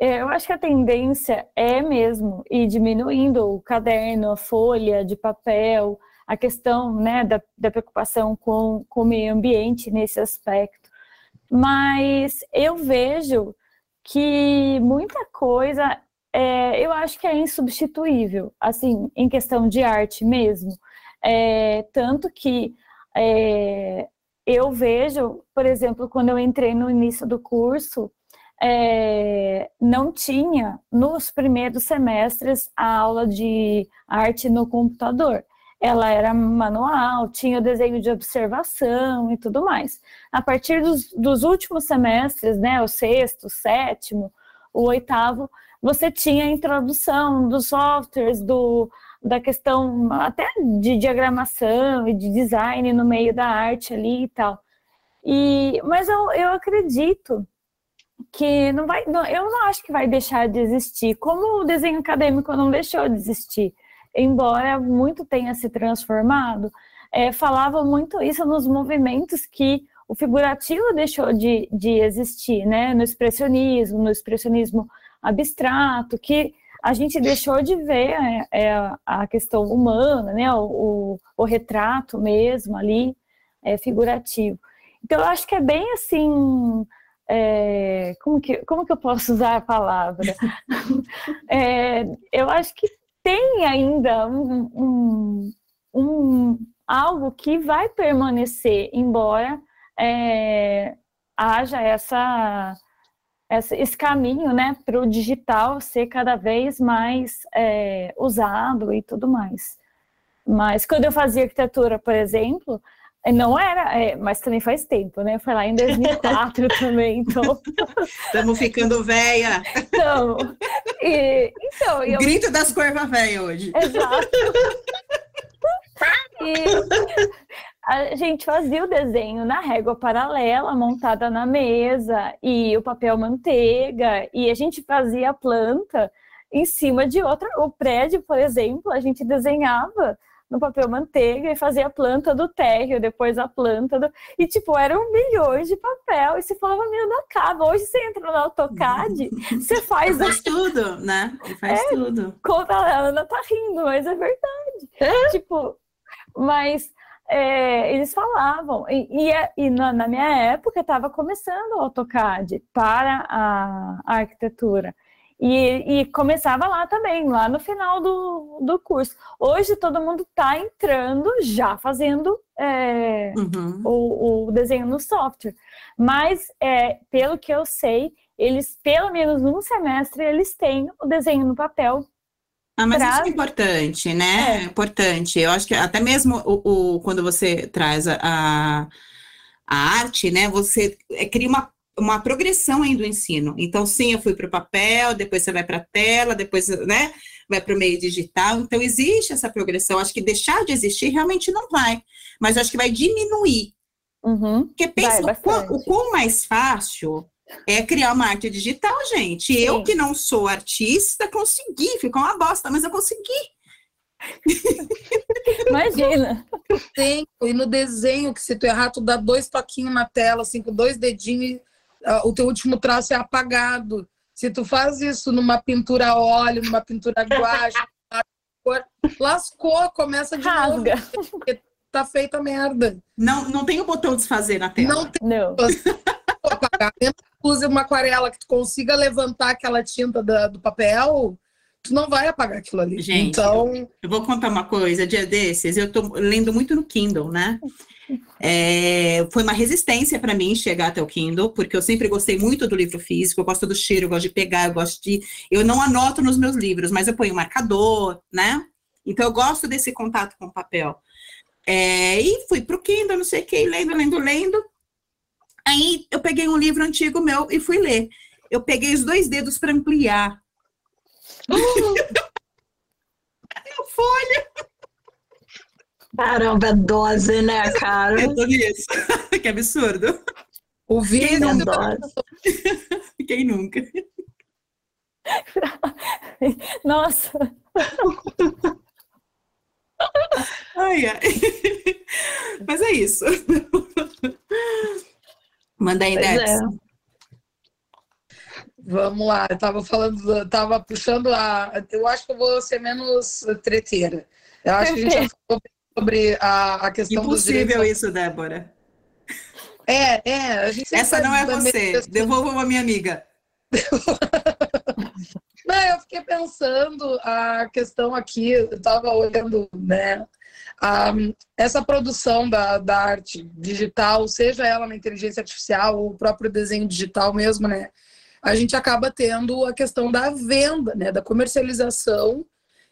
é, eu acho que a tendência é mesmo ir diminuindo o caderno, a folha de papel, a questão né, da, da preocupação com, com o meio ambiente nesse aspecto. Mas eu vejo que muita coisa é, eu acho que é insubstituível, assim, em questão de arte mesmo. É, tanto que é, eu vejo, por exemplo, quando eu entrei no início do curso, é, não tinha nos primeiros semestres a aula de arte no computador. Ela era manual, tinha o desenho de observação e tudo mais. A partir dos, dos últimos semestres, né, o sexto, o sétimo, o oitavo, você tinha a introdução dos softwares, do, da questão até de diagramação e de design no meio da arte ali e tal. E, mas eu, eu acredito que não vai, não, eu não acho que vai deixar de existir, como o desenho acadêmico não deixou de existir, embora muito tenha se transformado, é, falava muito isso nos movimentos que o figurativo deixou de, de existir, né? No expressionismo, no expressionismo abstrato, que a gente deixou de ver é, é, a questão humana, né? O, o, o retrato mesmo ali, é, figurativo. Então, eu acho que é bem assim. É, como, que, como que eu posso usar a palavra? É, eu acho que tem ainda um, um, um, algo que vai permanecer, embora é, haja essa, essa, esse caminho né, para o digital ser cada vez mais é, usado e tudo mais. Mas quando eu fazia arquitetura, por exemplo, não era, é, mas também faz tempo, né? Foi lá em 2004 também, então. Estamos ficando velha. Então, e, então eu, grito das curvas velha hoje. Exato. E a gente fazia o desenho na régua paralela, montada na mesa, e o papel manteiga, e a gente fazia a planta em cima de outra. O prédio, por exemplo, a gente desenhava no papel manteiga e fazia a planta do térreo, depois a planta do. E, tipo, eram milhões de papel. E você falava, meu, não acaba. Hoje você entra no AutoCAD, você faz Faz tudo, né? Ele faz tudo. conta a Ana tá rindo, mas é verdade. Tipo, mas é, eles falavam, e, e, é- e na, na minha época estava começando o AutoCAD para a, a arquitetura. E, e começava lá também, lá no final do, do curso. Hoje todo mundo está entrando já fazendo é, Uhum. o, o desenho no software. Mas, é, pelo que eu sei, eles, pelo menos um semestre, eles têm o desenho no papel. Ah, mas isso é importante, né? É importante. Eu acho que até mesmo o, o- quando você traz a, a, a arte, né? Você é, cria uma, uma progressão aí do ensino. Então, sim, eu fui para o papel, depois você vai para a tela, depois, né? Vai para o meio digital. Então, existe essa progressão. Acho que deixar de existir realmente não vai. Mas eu acho que vai diminuir. Uhum. Porque pensa Vai o quão, o quão mais fácil é criar uma arte digital, gente. Eu Sim. que não sou artista, consegui, ficou uma bosta, mas eu consegui. Imagina. Tem, e no desenho, que se tu errar, tu dá dois toquinhos na tela, assim, com dois dedinhos, o teu último traço é apagado. Se tu faz isso numa pintura a óleo, numa pintura a guache. Lascou, começa de Rasga. novo. porque Tá feita a merda. Não, não tem o botão desfazer na tela. Não tem Não. como apagar. Use uma aquarela que tu consiga levantar aquela tinta da- do papel, tu não vai apagar aquilo ali. Gente, então, Eu vou contar uma coisa, dia desses, eu tô lendo muito no Kindle, né? É, foi uma resistência para mim chegar até o Kindle, porque eu sempre gostei muito do livro físico, eu gosto do cheiro, eu gosto de pegar, eu gosto de. Eu não anoto nos meus livros, mas eu ponho marcador, né? Então eu gosto desse contato com o papel. É, e fui pro Kindle, não sei o que, lendo, lendo, lendo. Aí eu peguei um livro antigo meu e fui ler. Eu peguei os dois dedos para ampliar. A folha. Caramba, é dose, né, cara? Eu tô nisso. que absurdo. o vídeo É dose. Quem nunca? Nossa, Ai, ai. Mas é isso. Manda aí, Pois é. Vamos lá, eu tava falando, tava puxando a. Eu acho que eu vou ser menos treteira. Eu acho que a gente já falou sobre a, a questão dos Impossível direitos. isso, Débora. É, é. A gente Essa não é você. questão- Devolva uma minha amiga. Não, eu fiquei pensando a questão aqui, eu estava olhando, né? a- essa produção da, da arte digital, seja ela na inteligência artificial ou o próprio desenho digital mesmo, né? A gente acaba tendo a questão da venda, né? Da comercialização,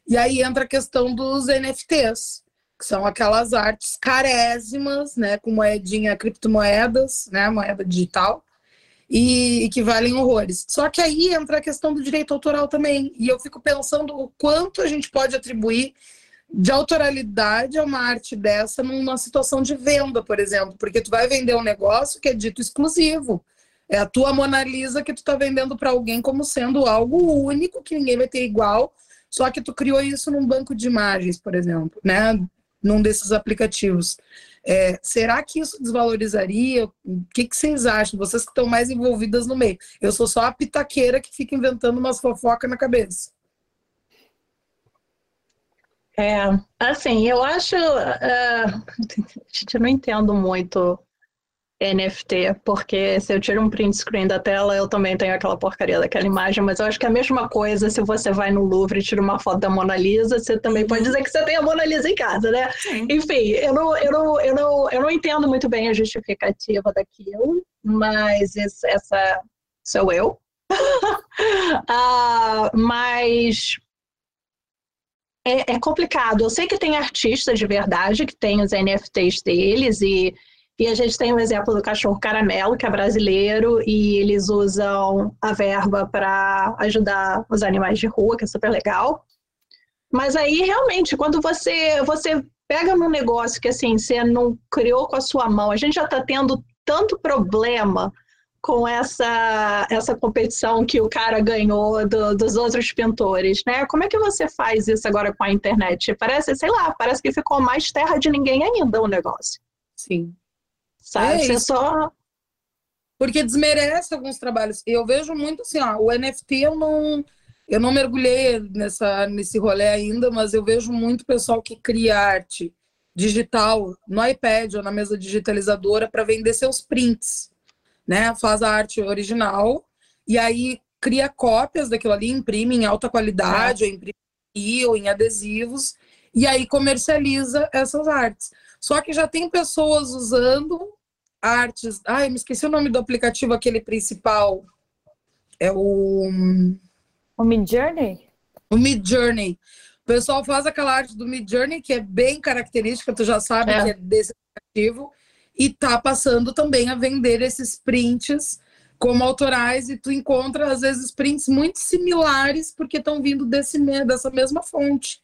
e aí entra a questão dos NFTs, que são aquelas artes carésimas, né? Com moedinha, criptomoedas, né? Moeda digital e, e que valem horrores. Só que aí entra a questão do direito autoral também. E eu fico pensando o quanto a gente pode atribuir de autoralidade a uma arte dessa numa situação de venda, por exemplo, porque tu vai vender um negócio que é dito exclusivo. É a tua Mona Lisa que tu tá vendendo para alguém como sendo algo único, que ninguém vai ter igual, só que tu criou isso num banco de imagens, por exemplo, né? Num desses aplicativos. É, será que isso desvalorizaria? O que, que vocês acham? Vocês que estão mais envolvidas no meio. Eu sou só a pitaqueira que fica inventando umas fofocas na cabeça. É, assim, eu acho. é, gente, eu não entendo muito NFT, porque se eu tiro um print screen da tela, eu também tenho aquela porcaria daquela imagem, mas eu acho que é a mesma coisa se você vai no Louvre e tira uma foto da Mona Lisa, você também pode dizer que você tem a Mona Lisa em casa, né? Sim. Enfim, eu não, eu não, eu não, eu não entendo muito bem a justificativa daquilo, mas esse- essa sou eu. Ah, mas é, é complicado. Eu sei que tem artistas de verdade que têm os NFTs deles e, e a gente tem o exemplo do cachorro caramelo, que é brasileiro, e eles usam a verba para ajudar os animais de rua, que é super legal. Mas aí, realmente, quando você, você pega num negócio que assim, você não criou com a sua mão, a gente já está tendo tanto problema com essa, essa competição que o cara ganhou do- dos outros pintores, né? Como é que você faz isso agora com a internet? Parece, sei lá, parece que ficou mais terra de ninguém ainda o negócio, Sim. Sabe? É você só... Porque desmerece alguns trabalhos. Eu vejo muito assim, ó, o NFT eu não. Eu não mergulhei nessa, nesse rolê ainda, mas eu vejo muito pessoal que cria arte digital no iPad ou na mesa digitalizadora para vender seus prints. Né? Faz a arte original e aí cria cópias daquilo ali, imprime em alta qualidade, ou imprime ou em adesivos, e aí comercializa essas artes. Só que já tem pessoas usando artes. Ai, me esqueci o nome do aplicativo, aquele principal. É o, o Mid Journey? o Mid Journey. O pessoal faz aquela arte do Mid Journey, que é bem característica, tu já sabe É. que é desse aplicativo, e tá passando também a vender esses prints como autorais, e tu encontra, às vezes, prints muito similares, porque estão vindo desse, dessa mesma fonte.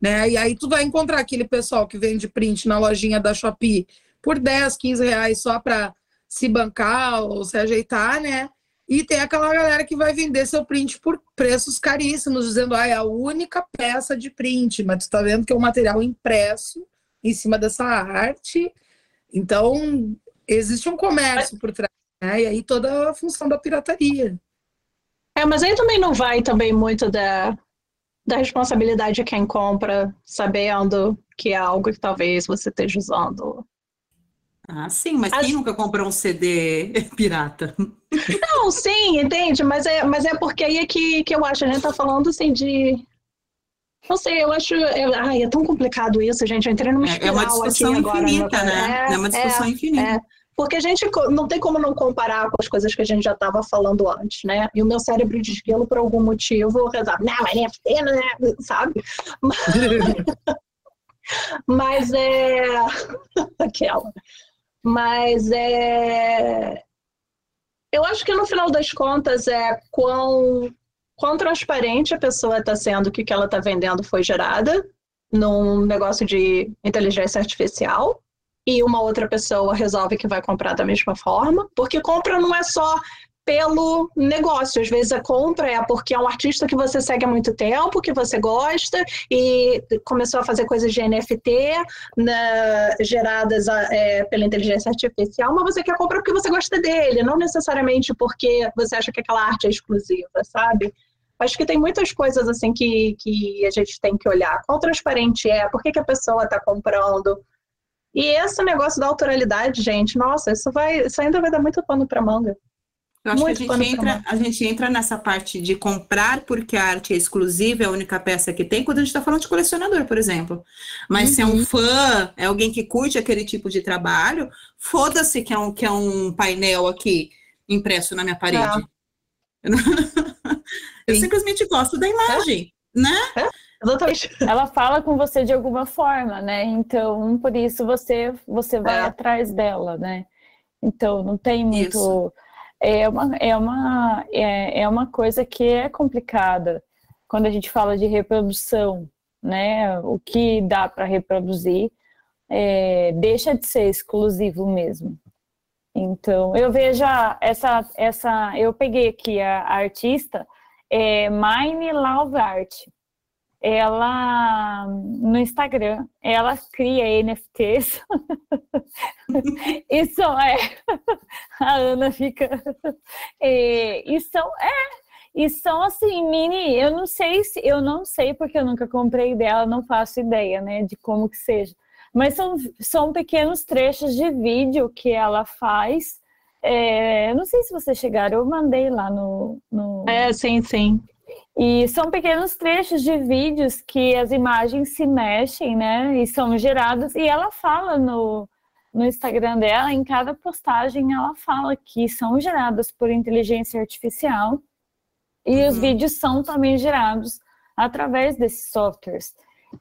Né? E aí tu vai encontrar aquele pessoal que vende print na lojinha da Shopee por 10, 15 reais só para se bancar ou se ajeitar, né? E tem aquela galera que vai vender seu print por preços caríssimos, dizendo, ah, é a única peça de print, mas tu tá vendo que é um material impresso em cima dessa arte. Então, existe um comércio por trás, né? E aí toda a função da pirataria. É, mas aí também não vai também muito da, da responsabilidade de quem compra, sabendo que é algo que talvez você esteja usando. Ah, sim, mas As... quem nunca comprou um CD pirata? Não, sim, entende? Mas é, mas é porque aí é que, que eu acho, a gente tá falando assim de. Não sei, eu acho. É, ai, é tão complicado isso, gente. Eu entrei numa espiral É, é uma discussão infinita, agora, né? É, é uma discussão é, infinita. É. Porque a gente não tem como não comparar com as coisas que a gente já estava falando antes, né? E o meu cérebro de esquilo, por algum motivo, resolve, não, é NFT, né? Sabe? Mas é. Aquela. Mas é. Eu acho que no final das contas é quão, quão transparente a pessoa está sendo que o que ela está vendendo foi gerada num negócio de inteligência artificial e uma outra pessoa resolve que vai comprar da mesma forma, porque compra não é só pelo negócio. Às vezes a compra é porque é um artista que você segue há muito tempo, que você gosta, e começou a fazer coisas de NFT na, geradas é, pela inteligência artificial, mas você quer comprar porque você gosta dele, não necessariamente porque você acha que aquela arte é exclusiva, sabe? Acho que tem muitas coisas assim que, que a gente tem que olhar. Quão transparente é? Por que, que a pessoa está comprando? E esse negócio da autoralidade, gente, nossa, isso vai, isso ainda vai dar muito pano para manga. Eu acho muito que a gente, entra, a gente entra nessa parte de comprar porque a arte é exclusiva, é a única peça que tem, quando a gente está falando de colecionador, por exemplo. Mas uhum. se é um uhum. fã, é alguém que curte aquele tipo de trabalho, foda-se que, é um, que é um painel aqui impresso na minha parede. É. Eu simplesmente gosto da imagem, é. né? É. Exatamente. Ela fala com você de alguma forma, né? Então, por isso você você vai é. atrás dela, né? Então, não tem muito. Isso. É uma, é, uma, é, é uma coisa que é complicada quando a gente fala de reprodução, né? O que dá para reproduzir é, deixa de ser exclusivo mesmo. Então, eu vejo essa, essa. Eu peguei aqui a, a artista, é Mine Art ela no Instagram ela cria NFTs são é. A Ana fica e, e são é e são assim mini eu não sei se eu não sei porque eu nunca comprei dela não faço ideia né de como que seja. Mas são, são pequenos trechos de vídeo que ela faz. É, não sei se vocês chegaram eu mandei lá no, no... é sim sim e são pequenos trechos de vídeos que as imagens se mexem, né? E são geradas. E ela fala no, no Instagram dela, em cada postagem, ela fala que são geradas por inteligência artificial. E uhum. os vídeos são também gerados através desses softwares.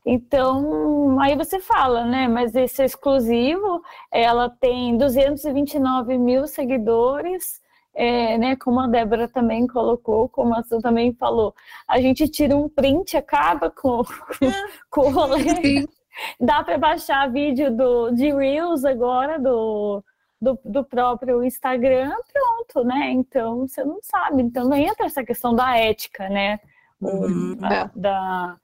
Então, aí você fala, né? Mas esse é exclusivo, ela tem 229 mil seguidores é, né, como a Débora também colocou, como a Su também falou, a gente tira um print, acaba com, com, o rolê. Dá para baixar vídeo do, de Reels agora, do, do, do, próprio Instagram, pronto, né? Então você não sabe. Então não entra essa questão da ética, né? Uhum. Da, da,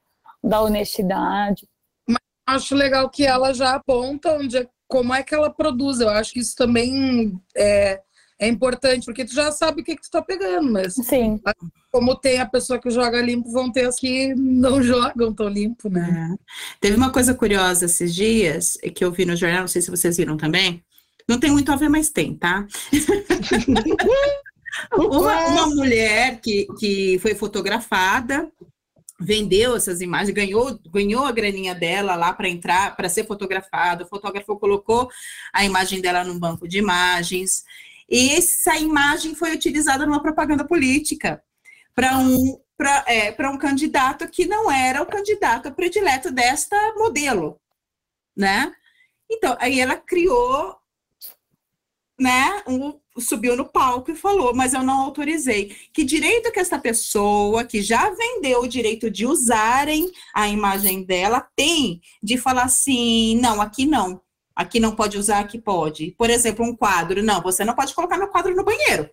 da, honestidade. Mas acho legal que ela já aponta onde é, como é que ela produz. Eu acho que isso também é, é importante, porque tu já sabe o que, que tu tá pegando, mas Sim. como tem a pessoa que joga limpo, vão ter as que não jogam tão limpo, né? É. Teve uma coisa curiosa esses dias que eu vi no jornal, não sei se vocês viram também. Não tem muito a ver, mas tem, tá? uma, uma mulher que, que foi fotografada vendeu essas imagens, ganhou, ganhou a graninha dela lá para entrar, para ser fotografado. O fotógrafo colocou a imagem dela num banco de imagens. Essa imagem foi utilizada numa propaganda política para um, é, um candidato que não era o candidato predileto desta modelo, né? Então, aí ela criou, né, um, subiu no palco e falou, mas eu não autorizei. Que direito que essa pessoa que já vendeu o direito de usarem a imagem dela tem de falar assim, não, aqui não. Aqui não pode usar, aqui pode. Por exemplo, um quadro. Não, você não pode colocar meu quadro no banheiro.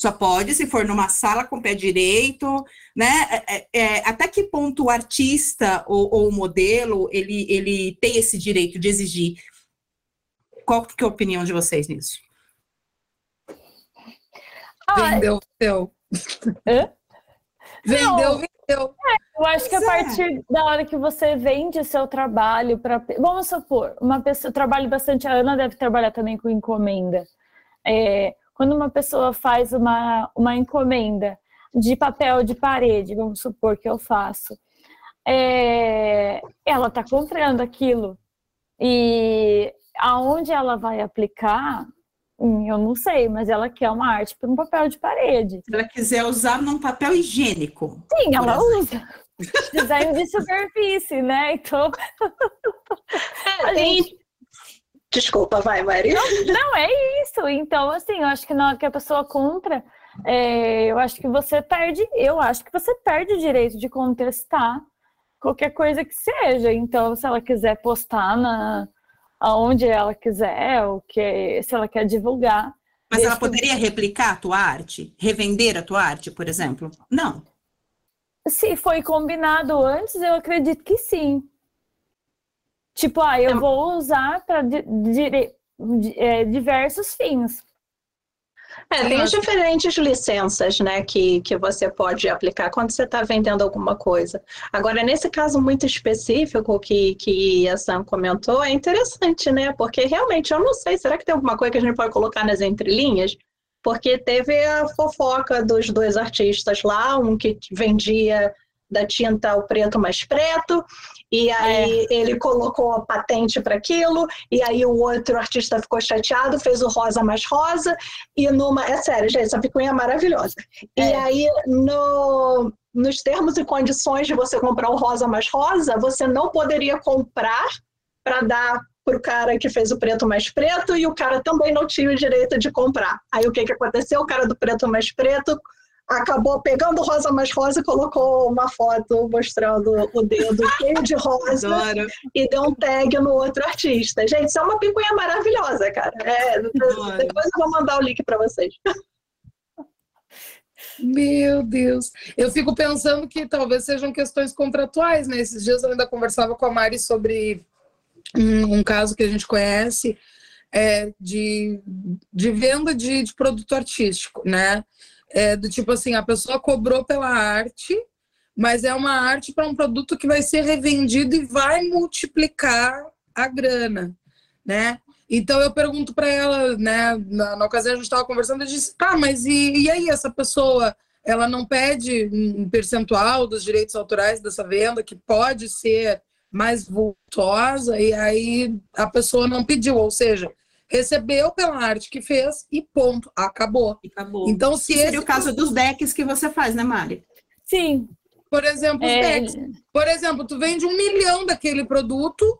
Só pode se for numa sala com pé direito, né? É, é, é, até que ponto o artista ou, ou, o modelo ele, ele tem esse direito de exigir? Qual que é a opinião de vocês nisso? Vendeu, vendeu. Vendeu, vendeu. Eu, eu acho que a é. partir da hora que você vende seu trabalho para. Vamos supor, uma pessoa. Eu trabalho bastante, a Ana deve trabalhar também com encomenda. É, quando uma pessoa faz uma, uma encomenda de papel de parede, vamos supor que eu faço, é, ela está comprando aquilo. E aonde ela vai aplicar, eu não sei, mas ela quer uma arte para um papel de parede. Se ela quiser usar num papel higiênico. Sim, ela Por usa. Design de superfície, né? Então, a Tem- gente Desculpa, vai, Mari. Não, é isso. Então, assim, eu acho que na hora que a pessoa compra, é, eu acho que você perde, eu acho que você perde o direito de contestar qualquer coisa que seja. Então, se ela quiser postar na aonde ela quiser, o que se ela quer divulgar. Mas ela Desde que- poderia replicar a tua arte? Revender a tua arte, por exemplo? Não. Se foi combinado antes, eu acredito que sim. Tipo, ah, eu vou usar para é, diversos fins. É, tem as diferentes licenças, né, que, que você pode aplicar quando você está vendendo alguma coisa. Agora, nesse caso muito específico que, que a Sam comentou, é interessante, né? Porque realmente eu não sei, será que tem alguma coisa que a gente pode colocar nas entrelinhas? Porque teve a fofoca dos dois artistas lá, um que vendia da tinta o preto mais preto, e aí ele colocou a patente para aquilo, e aí o outro artista ficou chateado, fez o rosa mais rosa, e numa. É sério, gente, essa picuinha é maravilhosa. E É. aí, no, nos termos e condições de você comprar o rosa mais rosa, você não poderia comprar para dar para o cara que fez o preto mais preto, e o cara também não tinha o direito de comprar. Aí o que, que aconteceu? O cara do preto mais preto acabou pegando o rosa mais rosa e colocou uma foto mostrando o dedo cheio de rosa Adoro. e deu um tag no outro artista. Gente, isso é uma picuinha maravilhosa, cara. É, depois eu vou mandar o link para vocês. Meu Deus. Eu fico pensando que talvez sejam questões contratuais, né? Esses dias eu ainda conversava com a Mari sobre um, um caso que a gente conhece é, de, de venda de, de produto artístico, né? É, do tipo assim, a pessoa cobrou pela arte, mas é uma arte para um produto que vai ser revendido e vai multiplicar a grana, né? Então eu pergunto para ela, né? Na, na ocasião a gente estava conversando, eu disse, tá, mas e, e aí essa pessoa, ela não pede um percentual dos direitos autorais dessa venda que pode ser mais vultosa e aí a pessoa não pediu, ou seja, recebeu pela arte que fez e ponto, acabou. E acabou. Então se Esse seria o caso dos decks que você faz, né, Mari? Sim. por exemplo, os É, decks, por exemplo, tu vende um milhão daquele produto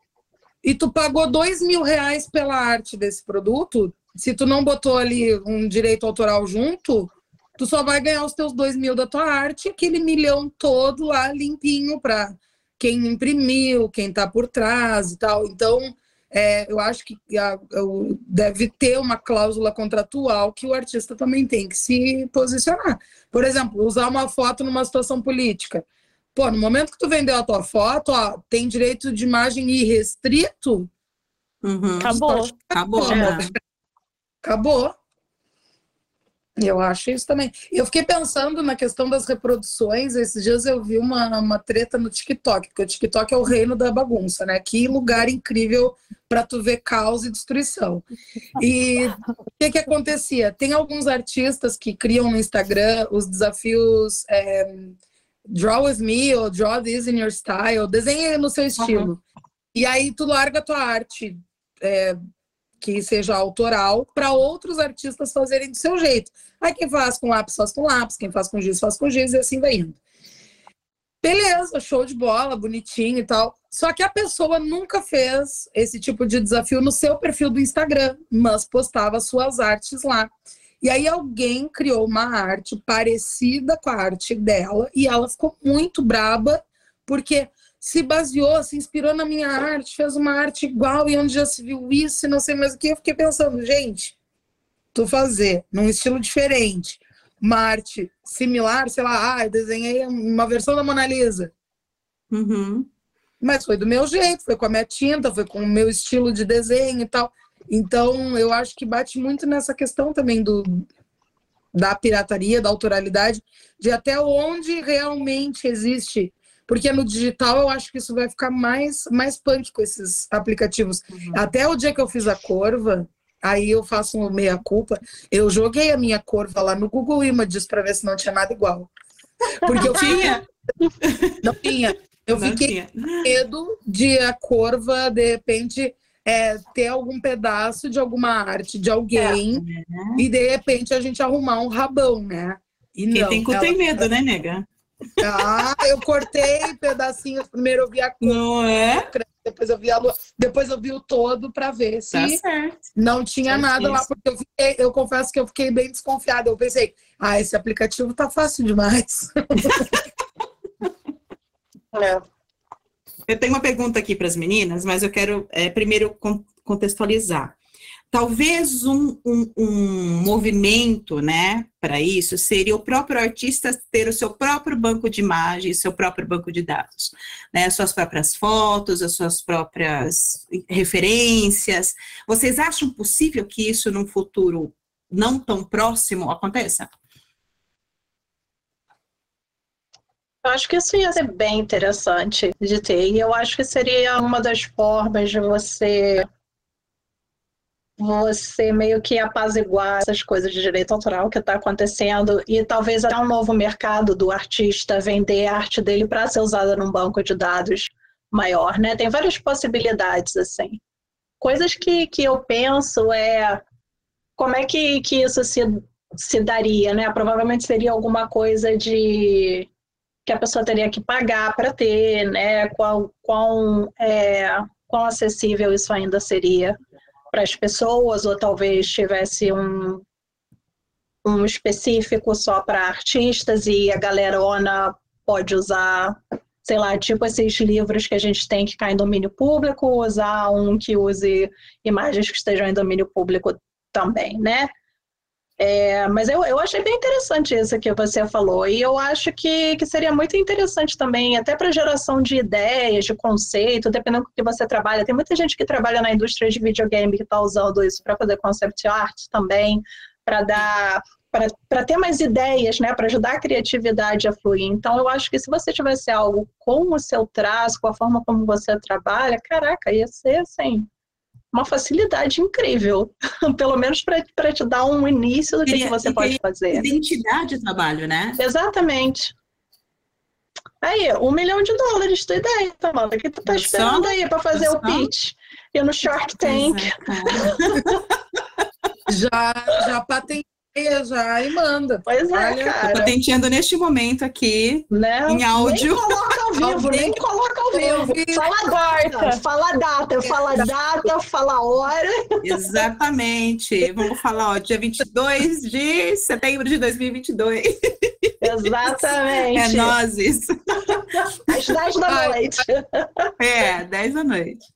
e tu pagou dois mil reais pela arte desse produto, se tu não botou ali um direito autoral junto, tu só vai ganhar os teus dois mil da tua arte, aquele milhão todo lá limpinho para quem imprimiu, quem tá por trás e tal. Então, é, eu acho que a- eu- deve ter uma cláusula contratual que o artista também tem que se posicionar. Por exemplo, usar uma foto numa situação política. Pô, no momento que tu vendeu a tua foto, ó, tem direito de imagem irrestrito, Uhum. acabou. Acabou. É. né? acabou. Eu acho isso também. Eu fiquei pensando na questão das reproduções. Esses dias eu vi uma, uma treta no TikTok, porque o TikTok é o reino da bagunça, né? Que lugar incrível para tu ver caos e destruição. E o que, que acontecia? Tem alguns artistas que criam no Instagram os desafios é, Draw with me ou Draw this in your style, desenha no seu estilo. E aí tu larga a tua arte é, que seja autoral para outros artistas fazerem do seu jeito. Aí quem faz com lápis faz com lápis, quem faz com giz faz com giz e assim vai indo. Beleza, show de bola, bonitinho e tal. Só que a pessoa nunca fez esse tipo de desafio no seu perfil do Instagram, mas postava suas artes lá. E aí alguém criou uma arte parecida com a arte dela e ela ficou muito braba porque se baseou, se inspirou na minha arte, fez uma arte igual e onde já se viu isso e não sei mais o que. Eu fiquei pensando, gente, tu fazer num estilo diferente, uma arte similar, sei lá, ah, eu desenhei uma versão da Mona Lisa, Uhum. mas foi do meu jeito, foi com a minha tinta, foi com o meu estilo de desenho e tal. Então, eu acho que bate muito nessa questão também do da pirataria, da autoralidade, de até onde realmente existe. Porque no digital eu acho que isso vai ficar mais, mais punk com esses aplicativos. Uhum. Até o dia que eu fiz a curva, aí eu faço um meia-culpa, eu joguei a minha curva lá no Google Images para ver se não tinha nada igual. Porque eu tinha. não tinha. Eu não fiquei com medo de a curva, de repente, é, ter algum pedaço de alguma arte de alguém é. e de repente a gente arrumar um rabão, né? E Quem não, tem cu ela... tem medo, né, nega? Ah, eu cortei pedacinhos. Primeiro eu vi a cor, não é? depois eu vi a lua, depois eu vi o todo para ver se tá não tinha nada lá, porque eu, fiquei, eu confesso que eu fiquei bem desconfiada. Eu pensei, ah, esse aplicativo tá fácil demais. é. Eu tenho uma pergunta aqui para as meninas, mas eu quero é, primeiro contextualizar. Talvez um, um, um movimento né, para isso seria o próprio artista ter o seu próprio banco de imagens, seu próprio banco de dados, né, as suas próprias fotos, as suas próprias referências. Vocês acham possível que isso num futuro não tão próximo aconteça? Eu acho que isso ia ser bem interessante de ter. E eu acho que seria uma das formas de você você meio que apaziguar essas coisas de direito autoral que está acontecendo e talvez até um novo mercado do artista vender a arte dele para ser usada num banco de dados maior, né? Tem várias possibilidades assim. Coisas que, que eu penso é como é que, que isso se, se daria, né? Provavelmente seria alguma coisa de que a pessoa teria que pagar para ter, né? Quão, quão, é, quão acessível isso ainda seria para as pessoas, ou talvez tivesse um, um específico só para artistas e a galerona pode usar, sei lá, tipo esses livros que a gente tem que caem em domínio público, usar um que use imagens que estejam em domínio público também, né? É, mas eu, eu achei bem interessante isso que você falou, e eu acho que, que seria muito interessante também, até para geração de ideias, de conceito, dependendo do que você trabalha. Tem muita gente que trabalha na indústria de videogame que está usando isso para fazer concept art também, para dar para ter mais ideias, né, para ajudar a criatividade a fluir. Então, eu acho que se você tivesse algo com o seu traço, com a forma como você trabalha, caraca, ia ser assim, uma facilidade incrível, pelo menos para te dar um início do que, que você pode fazer. Identidade de trabalho, né? Exatamente. Aí, um milhão de dólares, tua ideia, Tamara. O que tu tá esperando aí para fazer o pitch? E no Shark Tank. já, já patentei já e manda. Pois é, Olha, cara. Tô patenteando neste momento aqui, né? em áudio. Nem coloca ao vivo, nem coloca ao vivo. Fala data, fala data, fala data, fala hora. Exatamente. Vamos falar, ó, dia 22 de setembro de 2022. Exatamente. É nozes. Às 10 da noite. É, 10 da noite.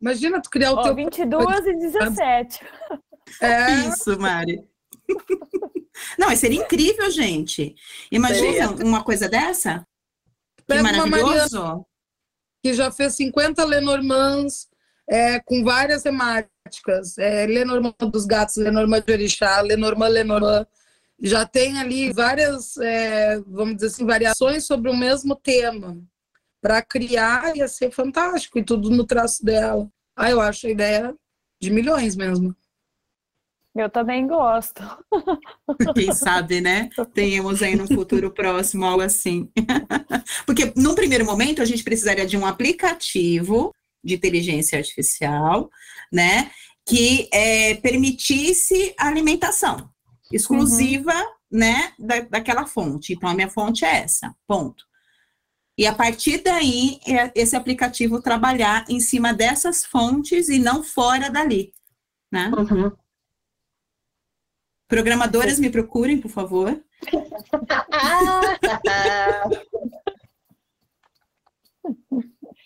Imagina tu criar o oh, teu... 22 e 17. É. Isso, Mari. Não, mas seria incrível, gente. Imagina uma coisa dessa. Que maravilhoso. que já fez 50 Lenormands é, com várias temáticas. É, Lenormand dos gatos, Lenormand de orixá, Lenormand, Lenormand. Já tem ali várias, é, vamos dizer assim, variações sobre o mesmo tema. Para criar ia ser fantástico e tudo no traço dela. Ah, eu acho a ideia de milhões mesmo. Eu também gosto. Quem sabe, né? Tenhamos aí no futuro próximo algo assim. Porque, num primeiro momento, a gente precisaria de um aplicativo de inteligência artificial, né? Que é, permitisse a alimentação exclusiva, uhum. né? Da, daquela fonte. Então, a minha fonte é essa, ponto. E a partir daí, é esse aplicativo trabalhar em cima dessas fontes e não fora dali, né? Uhum. Programadoras, me procurem, por favor.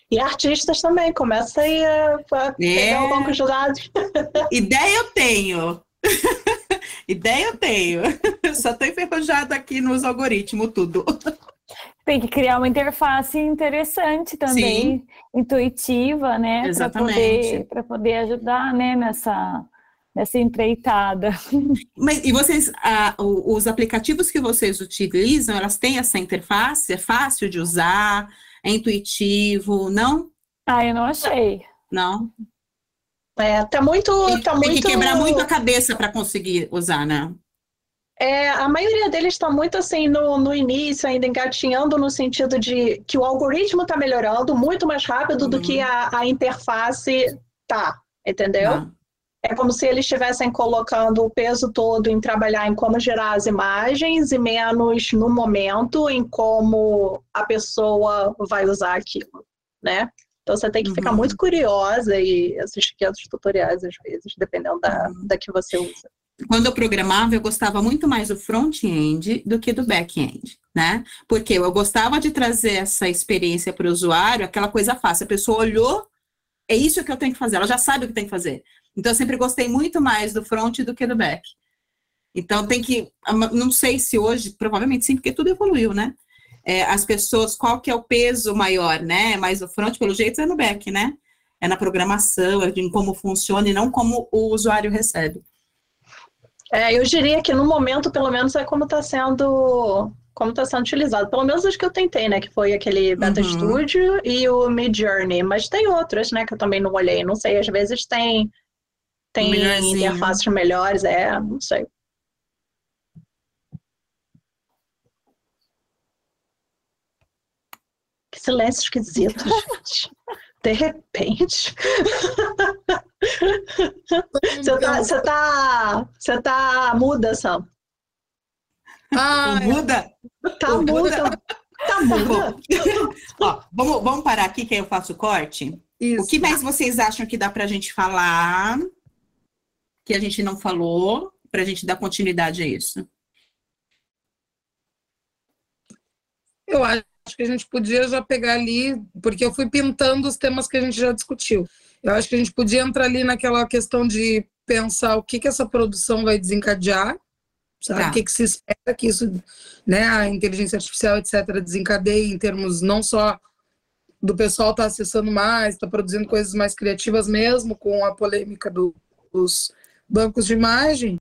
E artistas também, começa aí a, a pegar é. um banco de dados. Ideia eu tenho. Ideia eu tenho. só estou enferrujada aqui nos algoritmos, tudo. Tem que criar uma interface interessante também, Sim. intuitiva, né? Exatamente. Para poder, poder ajudar né, nessa nessa empreitada. Mas e vocês, ah, os aplicativos que vocês utilizam, elas têm essa interface? É fácil de usar? É intuitivo? Não? Ah, eu não achei. Não. É, tá muito, tem, tá tem muito. que quebrar muito a cabeça para conseguir usar, né? É, a maioria deles está muito assim no, no início, ainda engatinhando no sentido de que o algoritmo está melhorando muito mais rápido Uhum. do que a, a interface tá, entendeu? Tá. É como se eles estivessem colocando o peso todo em trabalhar em como gerar as imagens e menos no momento em como a pessoa vai usar aquilo, né? Então você tem que ficar Uhum. muito curiosa e assistir outros tutoriais às vezes, dependendo da, Uhum. da que você usa. Quando eu programava, eu gostava muito mais do front-end do que do back-end, né? Porque eu gostava de trazer essa experiência para o usuário, aquela coisa fácil. A pessoa olhou, é isso que eu tenho que fazer, ela já sabe o que tem que fazer. Então, eu sempre gostei muito mais do front do que do back. Então, tem que. Não sei se hoje, provavelmente sim, porque tudo evoluiu, né? É, as pessoas, qual que é o peso maior, né? Mas o front, pelo jeito, é no back, né? É na programação, é em como funciona e não como o usuário recebe. É, eu diria que no momento, pelo menos, é como está sendo como está sendo utilizado. Pelo menos os que eu tentei, né? Que foi aquele Beta Uhum. Studio e o Mid Journey. Mas tem outros, né? Que eu também não olhei. Não sei, às vezes tem tem interfaces melhores, é, não sei. Que silêncio esquisito, gente. De repente. Você tá, você tá, você tá muda, Sam. Ah, Muda? Tá Muda. muda. Tá muda. Ó, vamos, vamos parar aqui que aí eu faço o corte. isso. O que mais vocês acham que dá pra gente falar que a gente não falou, pra gente dar continuidade a isso? Eu acho que a gente podia já pegar ali, porque eu fui pintando os temas que a gente já discutiu. Eu acho que a gente podia entrar ali naquela questão de pensar o que, que essa produção vai desencadear, sabe? Tá. O que, que se espera que isso, né, a inteligência artificial, etc., desencadeie em termos não só do pessoal estar acessando mais, estar produzindo coisas mais criativas mesmo, com a polêmica do- dos bancos de imagem,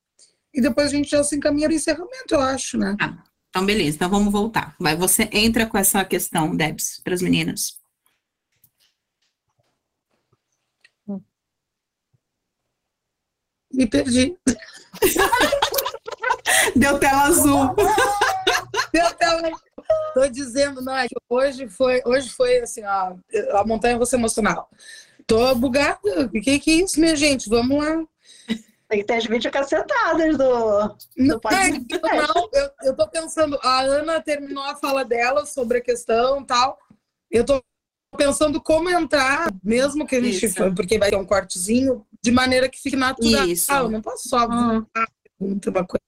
e depois a gente já se encaminha para o encerramento, eu acho, né? Então, beleza, então vamos voltar. Vai, você entra com essa questão, Debs, para as meninas. Me perdi. Deu tela azul. Meu Deus, tô dizendo, não, é hoje foi, hoje foi assim, ó, a montanha russa emocional. Tô bugada. O que que é isso, minha gente? Vamos lá. Tem que ter as videocacetadas do. Não, pode é, ser. não, eu, eu tô pensando, a Ana terminou a fala dela sobre a questão e tal. Eu tô pensando como entrar, mesmo que a gente, Isso. porque vai ter um cortezinho, de maneira que fique natural. Isso. Eu não posso só Hum. pergunta uma coisa.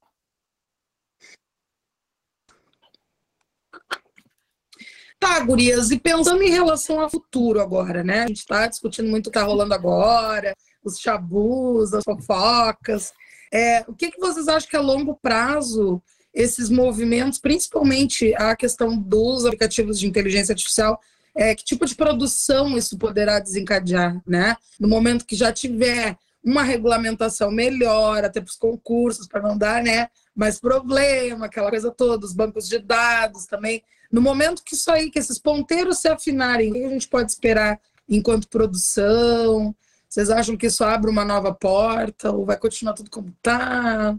Tá, gurias, e pensando em relação ao futuro agora, né? A gente tá discutindo muito o que tá rolando agora, os chabus, as fofocas. É, o que, que vocês acham que a longo prazo esses movimentos, principalmente a questão dos aplicativos de inteligência artificial, é, que tipo de produção isso poderá desencadear, né? No momento que já tiver uma regulamentação melhor, até para os concursos, para não dar, né? Mais problema, aquela coisa toda, os bancos de dados também. No momento que isso aí, que esses ponteiros se afinarem, o que a gente pode esperar enquanto produção? Vocês acham que isso abre uma nova porta ou vai continuar tudo como está?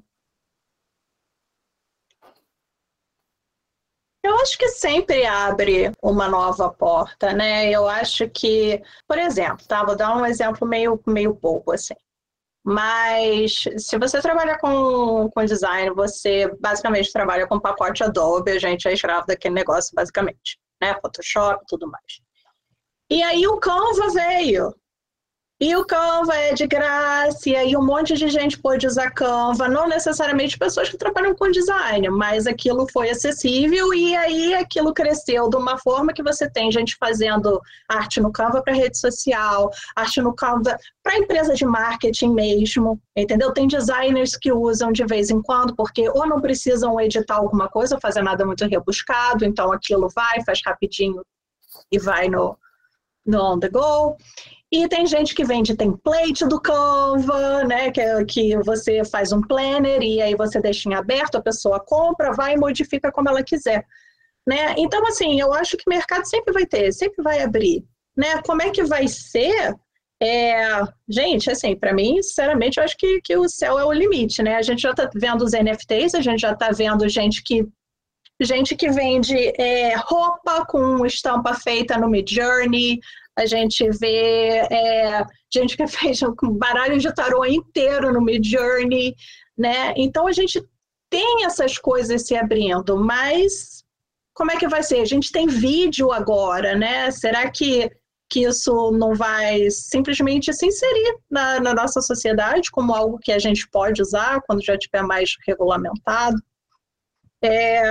Eu acho que sempre abre uma nova porta, né? Eu acho que, por exemplo, tá? Vou dar um exemplo meio, meio bobo, assim. Mas se você trabalha com, com design, você basicamente trabalha com pacote Adobe, a gente é escravo daquele negócio, basicamente, né? Photoshop e tudo mais. E aí o Canva veio. E o Canva é de graça, e aí um monte de gente pôde usar Canva, não necessariamente pessoas que trabalham com design, mas aquilo foi acessível e aí aquilo cresceu de uma forma que você tem gente fazendo arte no Canva para rede social, arte no Canva para empresa de marketing mesmo, entendeu? Tem designers que usam de vez em quando, porque ou não precisam editar alguma coisa, fazer nada muito rebuscado, então aquilo vai, faz rapidinho e vai no, no on the go. E tem gente que vende template do Canva, né? Que, é, que você faz um planner e aí você deixa em aberto, a pessoa compra, vai e modifica como ela quiser. Né? Então, assim, eu acho que mercado sempre vai ter, sempre vai abrir. Né? Como é que vai ser? É, gente, assim, para mim, sinceramente, eu acho que, que o céu é o limite, né? A gente já está vendo os NFTs, a gente já está vendo gente que gente que vende é, roupa com estampa feita no Midjourney, a gente vê é, gente que fez um baralho de tarô inteiro no Midjourney, né? Então a gente tem essas coisas se abrindo, mas como é que vai ser? A gente tem vídeo agora, né? Será que que isso não vai simplesmente se inserir na, na, nossa sociedade como algo que a gente pode usar quando já estiver mais regulamentado. É,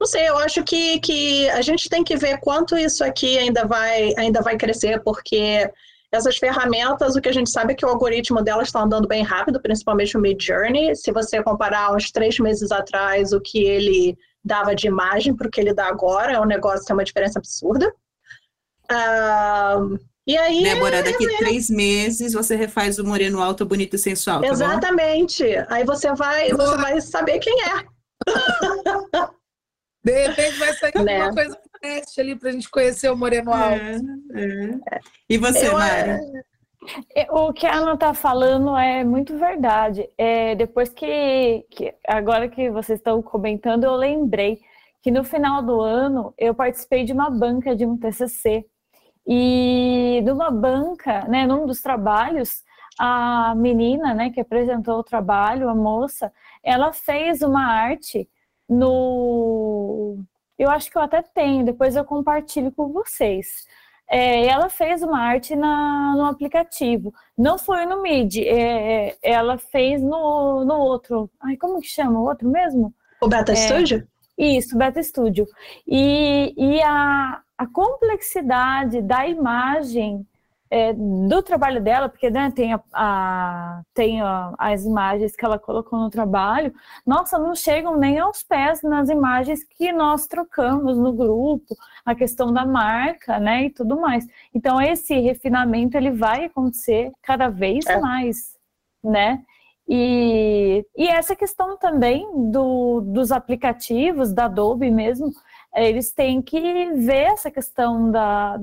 não sei, eu acho que, que a gente tem que ver quanto isso aqui ainda vai, ainda vai crescer, porque essas ferramentas, o que a gente sabe é que o algoritmo delas está andando bem rápido, principalmente o Mid Journey. Se você comparar uns três meses atrás o que ele dava de imagem para o que ele dá agora, é um negócio, é uma diferença absurda. Uh, e aí. Débora, é, daqui é, três meses você refaz o moreno alto, bonito e sensual. Tá Exatamente. Bom? Aí você vai, você vai saber quem é. De repente vai sair né? alguma coisa teste ali para a gente conhecer o moreno alto. É, é. E você, Eu, Mari? É, o que a Ana está falando é muito verdade. É, depois que, que, agora que vocês estão comentando, eu lembrei que no final do ano eu participei de uma banca de um TCC e numa banca, né, num dos trabalhos, a menina, né, que apresentou o trabalho, a moça, ela fez uma arte no. Eu acho que eu até tenho, depois eu compartilho com vocês. É, ela fez uma arte na, no aplicativo. Não foi no Mid, é, ela fez no, no outro. Ai, como que chama o outro mesmo? O Beta é, Studio? Isso, Beta Studio. E, e a, a complexidade da imagem é, do trabalho dela, porque né, tem, a, a tem a, as imagens que ela colocou no trabalho, nossa, não chegam nem aos pés nas imagens que nós trocamos no grupo, a questão da marca, né, e tudo mais. Então, esse refinamento, ele vai acontecer cada vez é. mais, né? E, e essa questão também do, dos aplicativos, da Adobe mesmo, eles têm que ver essa questão da,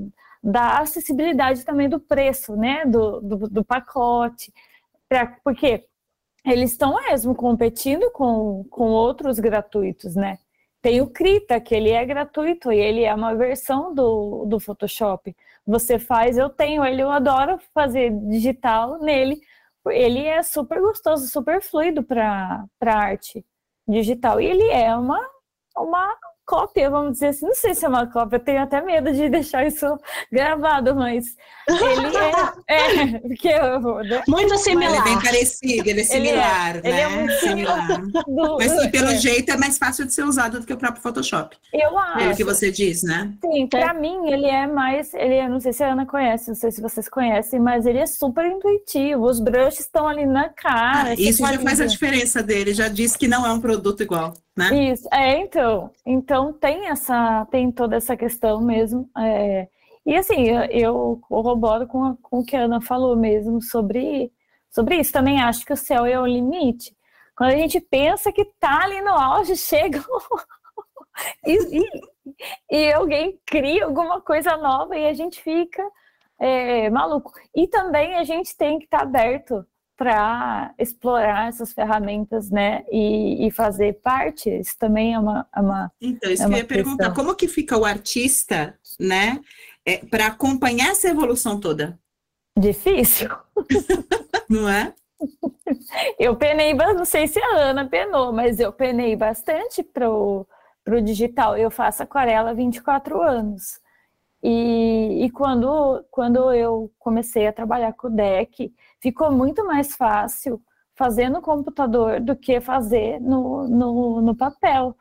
da acessibilidade também do preço, né, do, do, do pacote, pra, porque eles estão mesmo competindo com, com outros gratuitos, né? Tem o Krita, que ele é gratuito e ele é uma versão do, do Photoshop. Você faz, eu tenho ele, eu adoro fazer digital nele, ele é super gostoso, super fluido para arte digital. E ele é uma, uma cópia, vamos dizer assim. Não sei se é uma cópia, eu tenho até medo de deixar isso gravado, mas ele é. é porque eu, né? Muito similar. Ele é bem parecido, ele é similar, ele é, né? Ele é muito similar. Do, mas pelo é. jeito é mais fácil de ser usado do que o próprio Photoshop. Eu acho. É o que você diz, né? Sim, para mim ele é mais. Ele é, não sei se a Ana conhece, não sei se vocês conhecem, mas ele é super intuitivo. Os brushes estão ali na cara. Ah, isso já faz a diferença dele, já diz que não é um produto igual né? Isso, é, então, então tem essa, tem toda essa questão mesmo, é, e assim, eu, eu corroboro com, a, com o que a Ana falou mesmo sobre, sobre isso, também acho que o céu é o limite, quando a gente pensa que tá ali no auge, chega e, e, e, alguém cria alguma coisa nova e a gente fica é, maluco, e também a gente tem que estar tá aberto para explorar essas ferramentas, né, e, e, fazer parte, isso também é uma, é uma Então, isso é que eu ia questão. perguntar, como que fica o artista, né, é, para acompanhar essa evolução toda? Difícil. Não é? Eu penei, não sei se a Ana penou, mas eu penei bastante pro, pro digital. Eu faço aquarela há 24 anos. E, e quando, quando eu comecei a trabalhar com o deck, ficou muito mais fácil fazer no computador do que fazer no, no, no papel.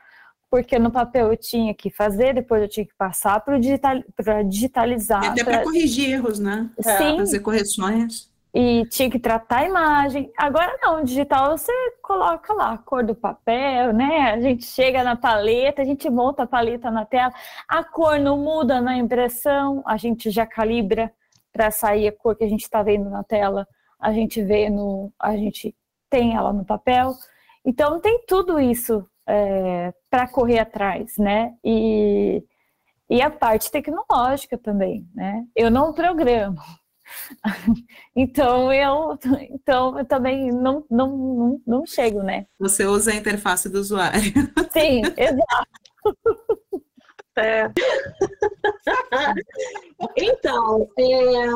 Porque no papel eu tinha que fazer, depois eu tinha que passar para digital, digitalizar. E até para corrigir erros, né? Sim. Fazer correções e tinha que tratar a imagem. Agora não, digital você coloca lá a cor do papel, né? A gente chega na paleta, a gente monta a paleta na tela, a cor não muda na impressão, a gente já calibra para sair a cor que a gente está vendo na tela, a gente vê no, a gente tem ela no papel. Então tem tudo isso é, para correr atrás, né? E, e a parte tecnológica também, né? Eu não programo. então eu então eu também não, não, não, não chego, né? Você usa a interface do usuário. Sim, exato. É. então, é,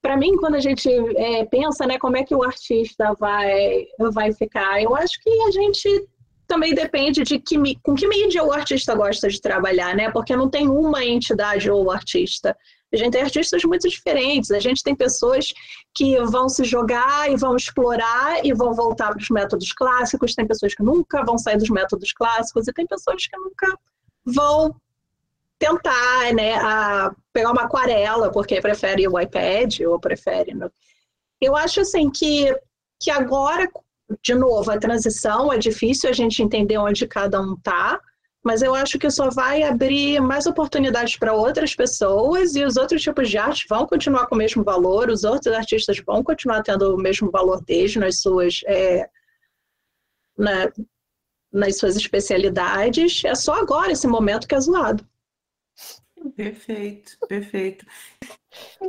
para mim, quando a gente é, pensa, né, como é que o artista vai, vai ficar, eu acho que a gente também depende de que, com que mídia o artista gosta de trabalhar, né? Porque não tem uma entidade ou artista. A gente tem artistas muito diferentes. A gente tem pessoas que vão se jogar e vão explorar e vão voltar para os métodos clássicos. Tem pessoas que nunca vão sair dos métodos clássicos e tem pessoas que nunca vão tentar, né, a pegar uma aquarela porque prefere o iPad ou prefere. No... Eu acho assim que que agora de novo, a transição é difícil a gente entender onde cada um está, mas eu acho que só vai abrir mais oportunidades para outras pessoas e os outros tipos de arte vão continuar com o mesmo valor, os outros artistas vão continuar tendo o mesmo valor deles nas suas, é, na, nas suas especialidades. É só agora esse momento que é zoado. Perfeito, perfeito.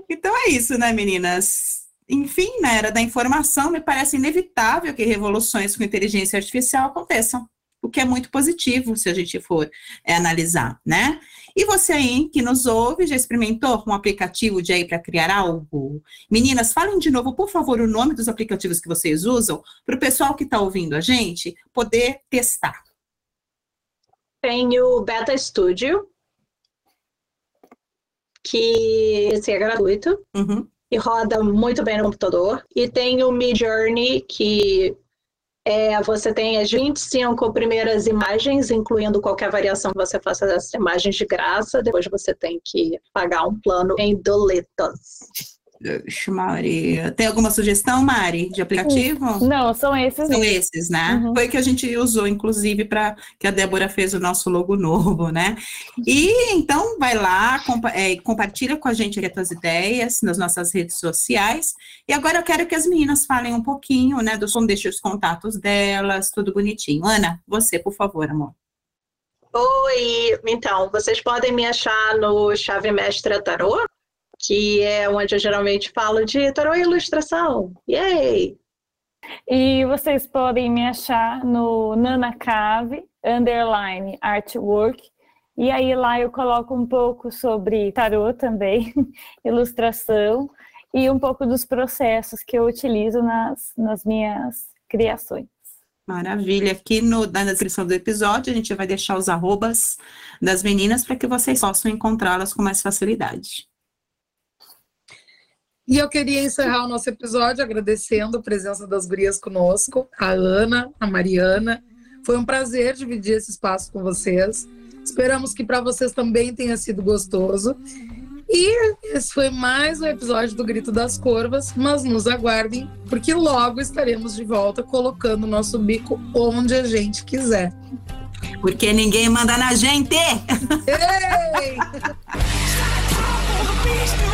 Então é isso, né, meninas? Enfim, na era da informação, me parece inevitável que revoluções com inteligência artificial aconteçam, o que é muito positivo se a gente for é, analisar, né? E você aí que nos ouve, já experimentou um aplicativo de aí para criar algo? Meninas, falem de novo, por favor, o nome dos aplicativos que vocês usam, para o pessoal que está ouvindo a gente poder testar. Tem o Beta Studio, que esse é gratuito. Uhum e roda muito bem no computador. E tem o Mid Journey, que é, você tem as 25 primeiras imagens, incluindo qualquer variação que você faça dessas imagens de graça. Depois você tem que pagar um plano em doletas. Maria. Tem alguma sugestão, Mari, de aplicativo? Não, são esses. São esses, né? Uhum. Foi que a gente usou, inclusive, para que a Débora fez o nosso logo novo, né? E então vai lá, compa é, compartilha com a gente as tuas ideias nas nossas redes sociais. E agora eu quero que as meninas falem um pouquinho, né? Do som, deixe os contatos delas, tudo bonitinho. Ana, você, por favor, amor. Oi, então, vocês podem me achar no Chave Mestra Tarô, que é onde eu geralmente falo de tarô e ilustração. Yay! E vocês podem me achar no Nanacave, underline artwork, e aí lá eu coloco um pouco sobre tarô também, ilustração, e um pouco dos processos que eu utilizo nas, nas minhas criações. Maravilha. Aqui no, na descrição do episódio a gente vai deixar os arrobas das meninas para que vocês possam encontrá-las com mais facilidade. E eu queria encerrar o nosso episódio agradecendo a presença das gurias conosco, a Ana, a Mariana. Foi um prazer dividir esse espaço com vocês. Esperamos que para vocês também tenha sido gostoso. E esse foi mais um episódio do Grito das Corvas, mas nos aguardem, porque logo estaremos de volta colocando o nosso bico onde a gente quiser. Porque ninguém manda na gente! Ei!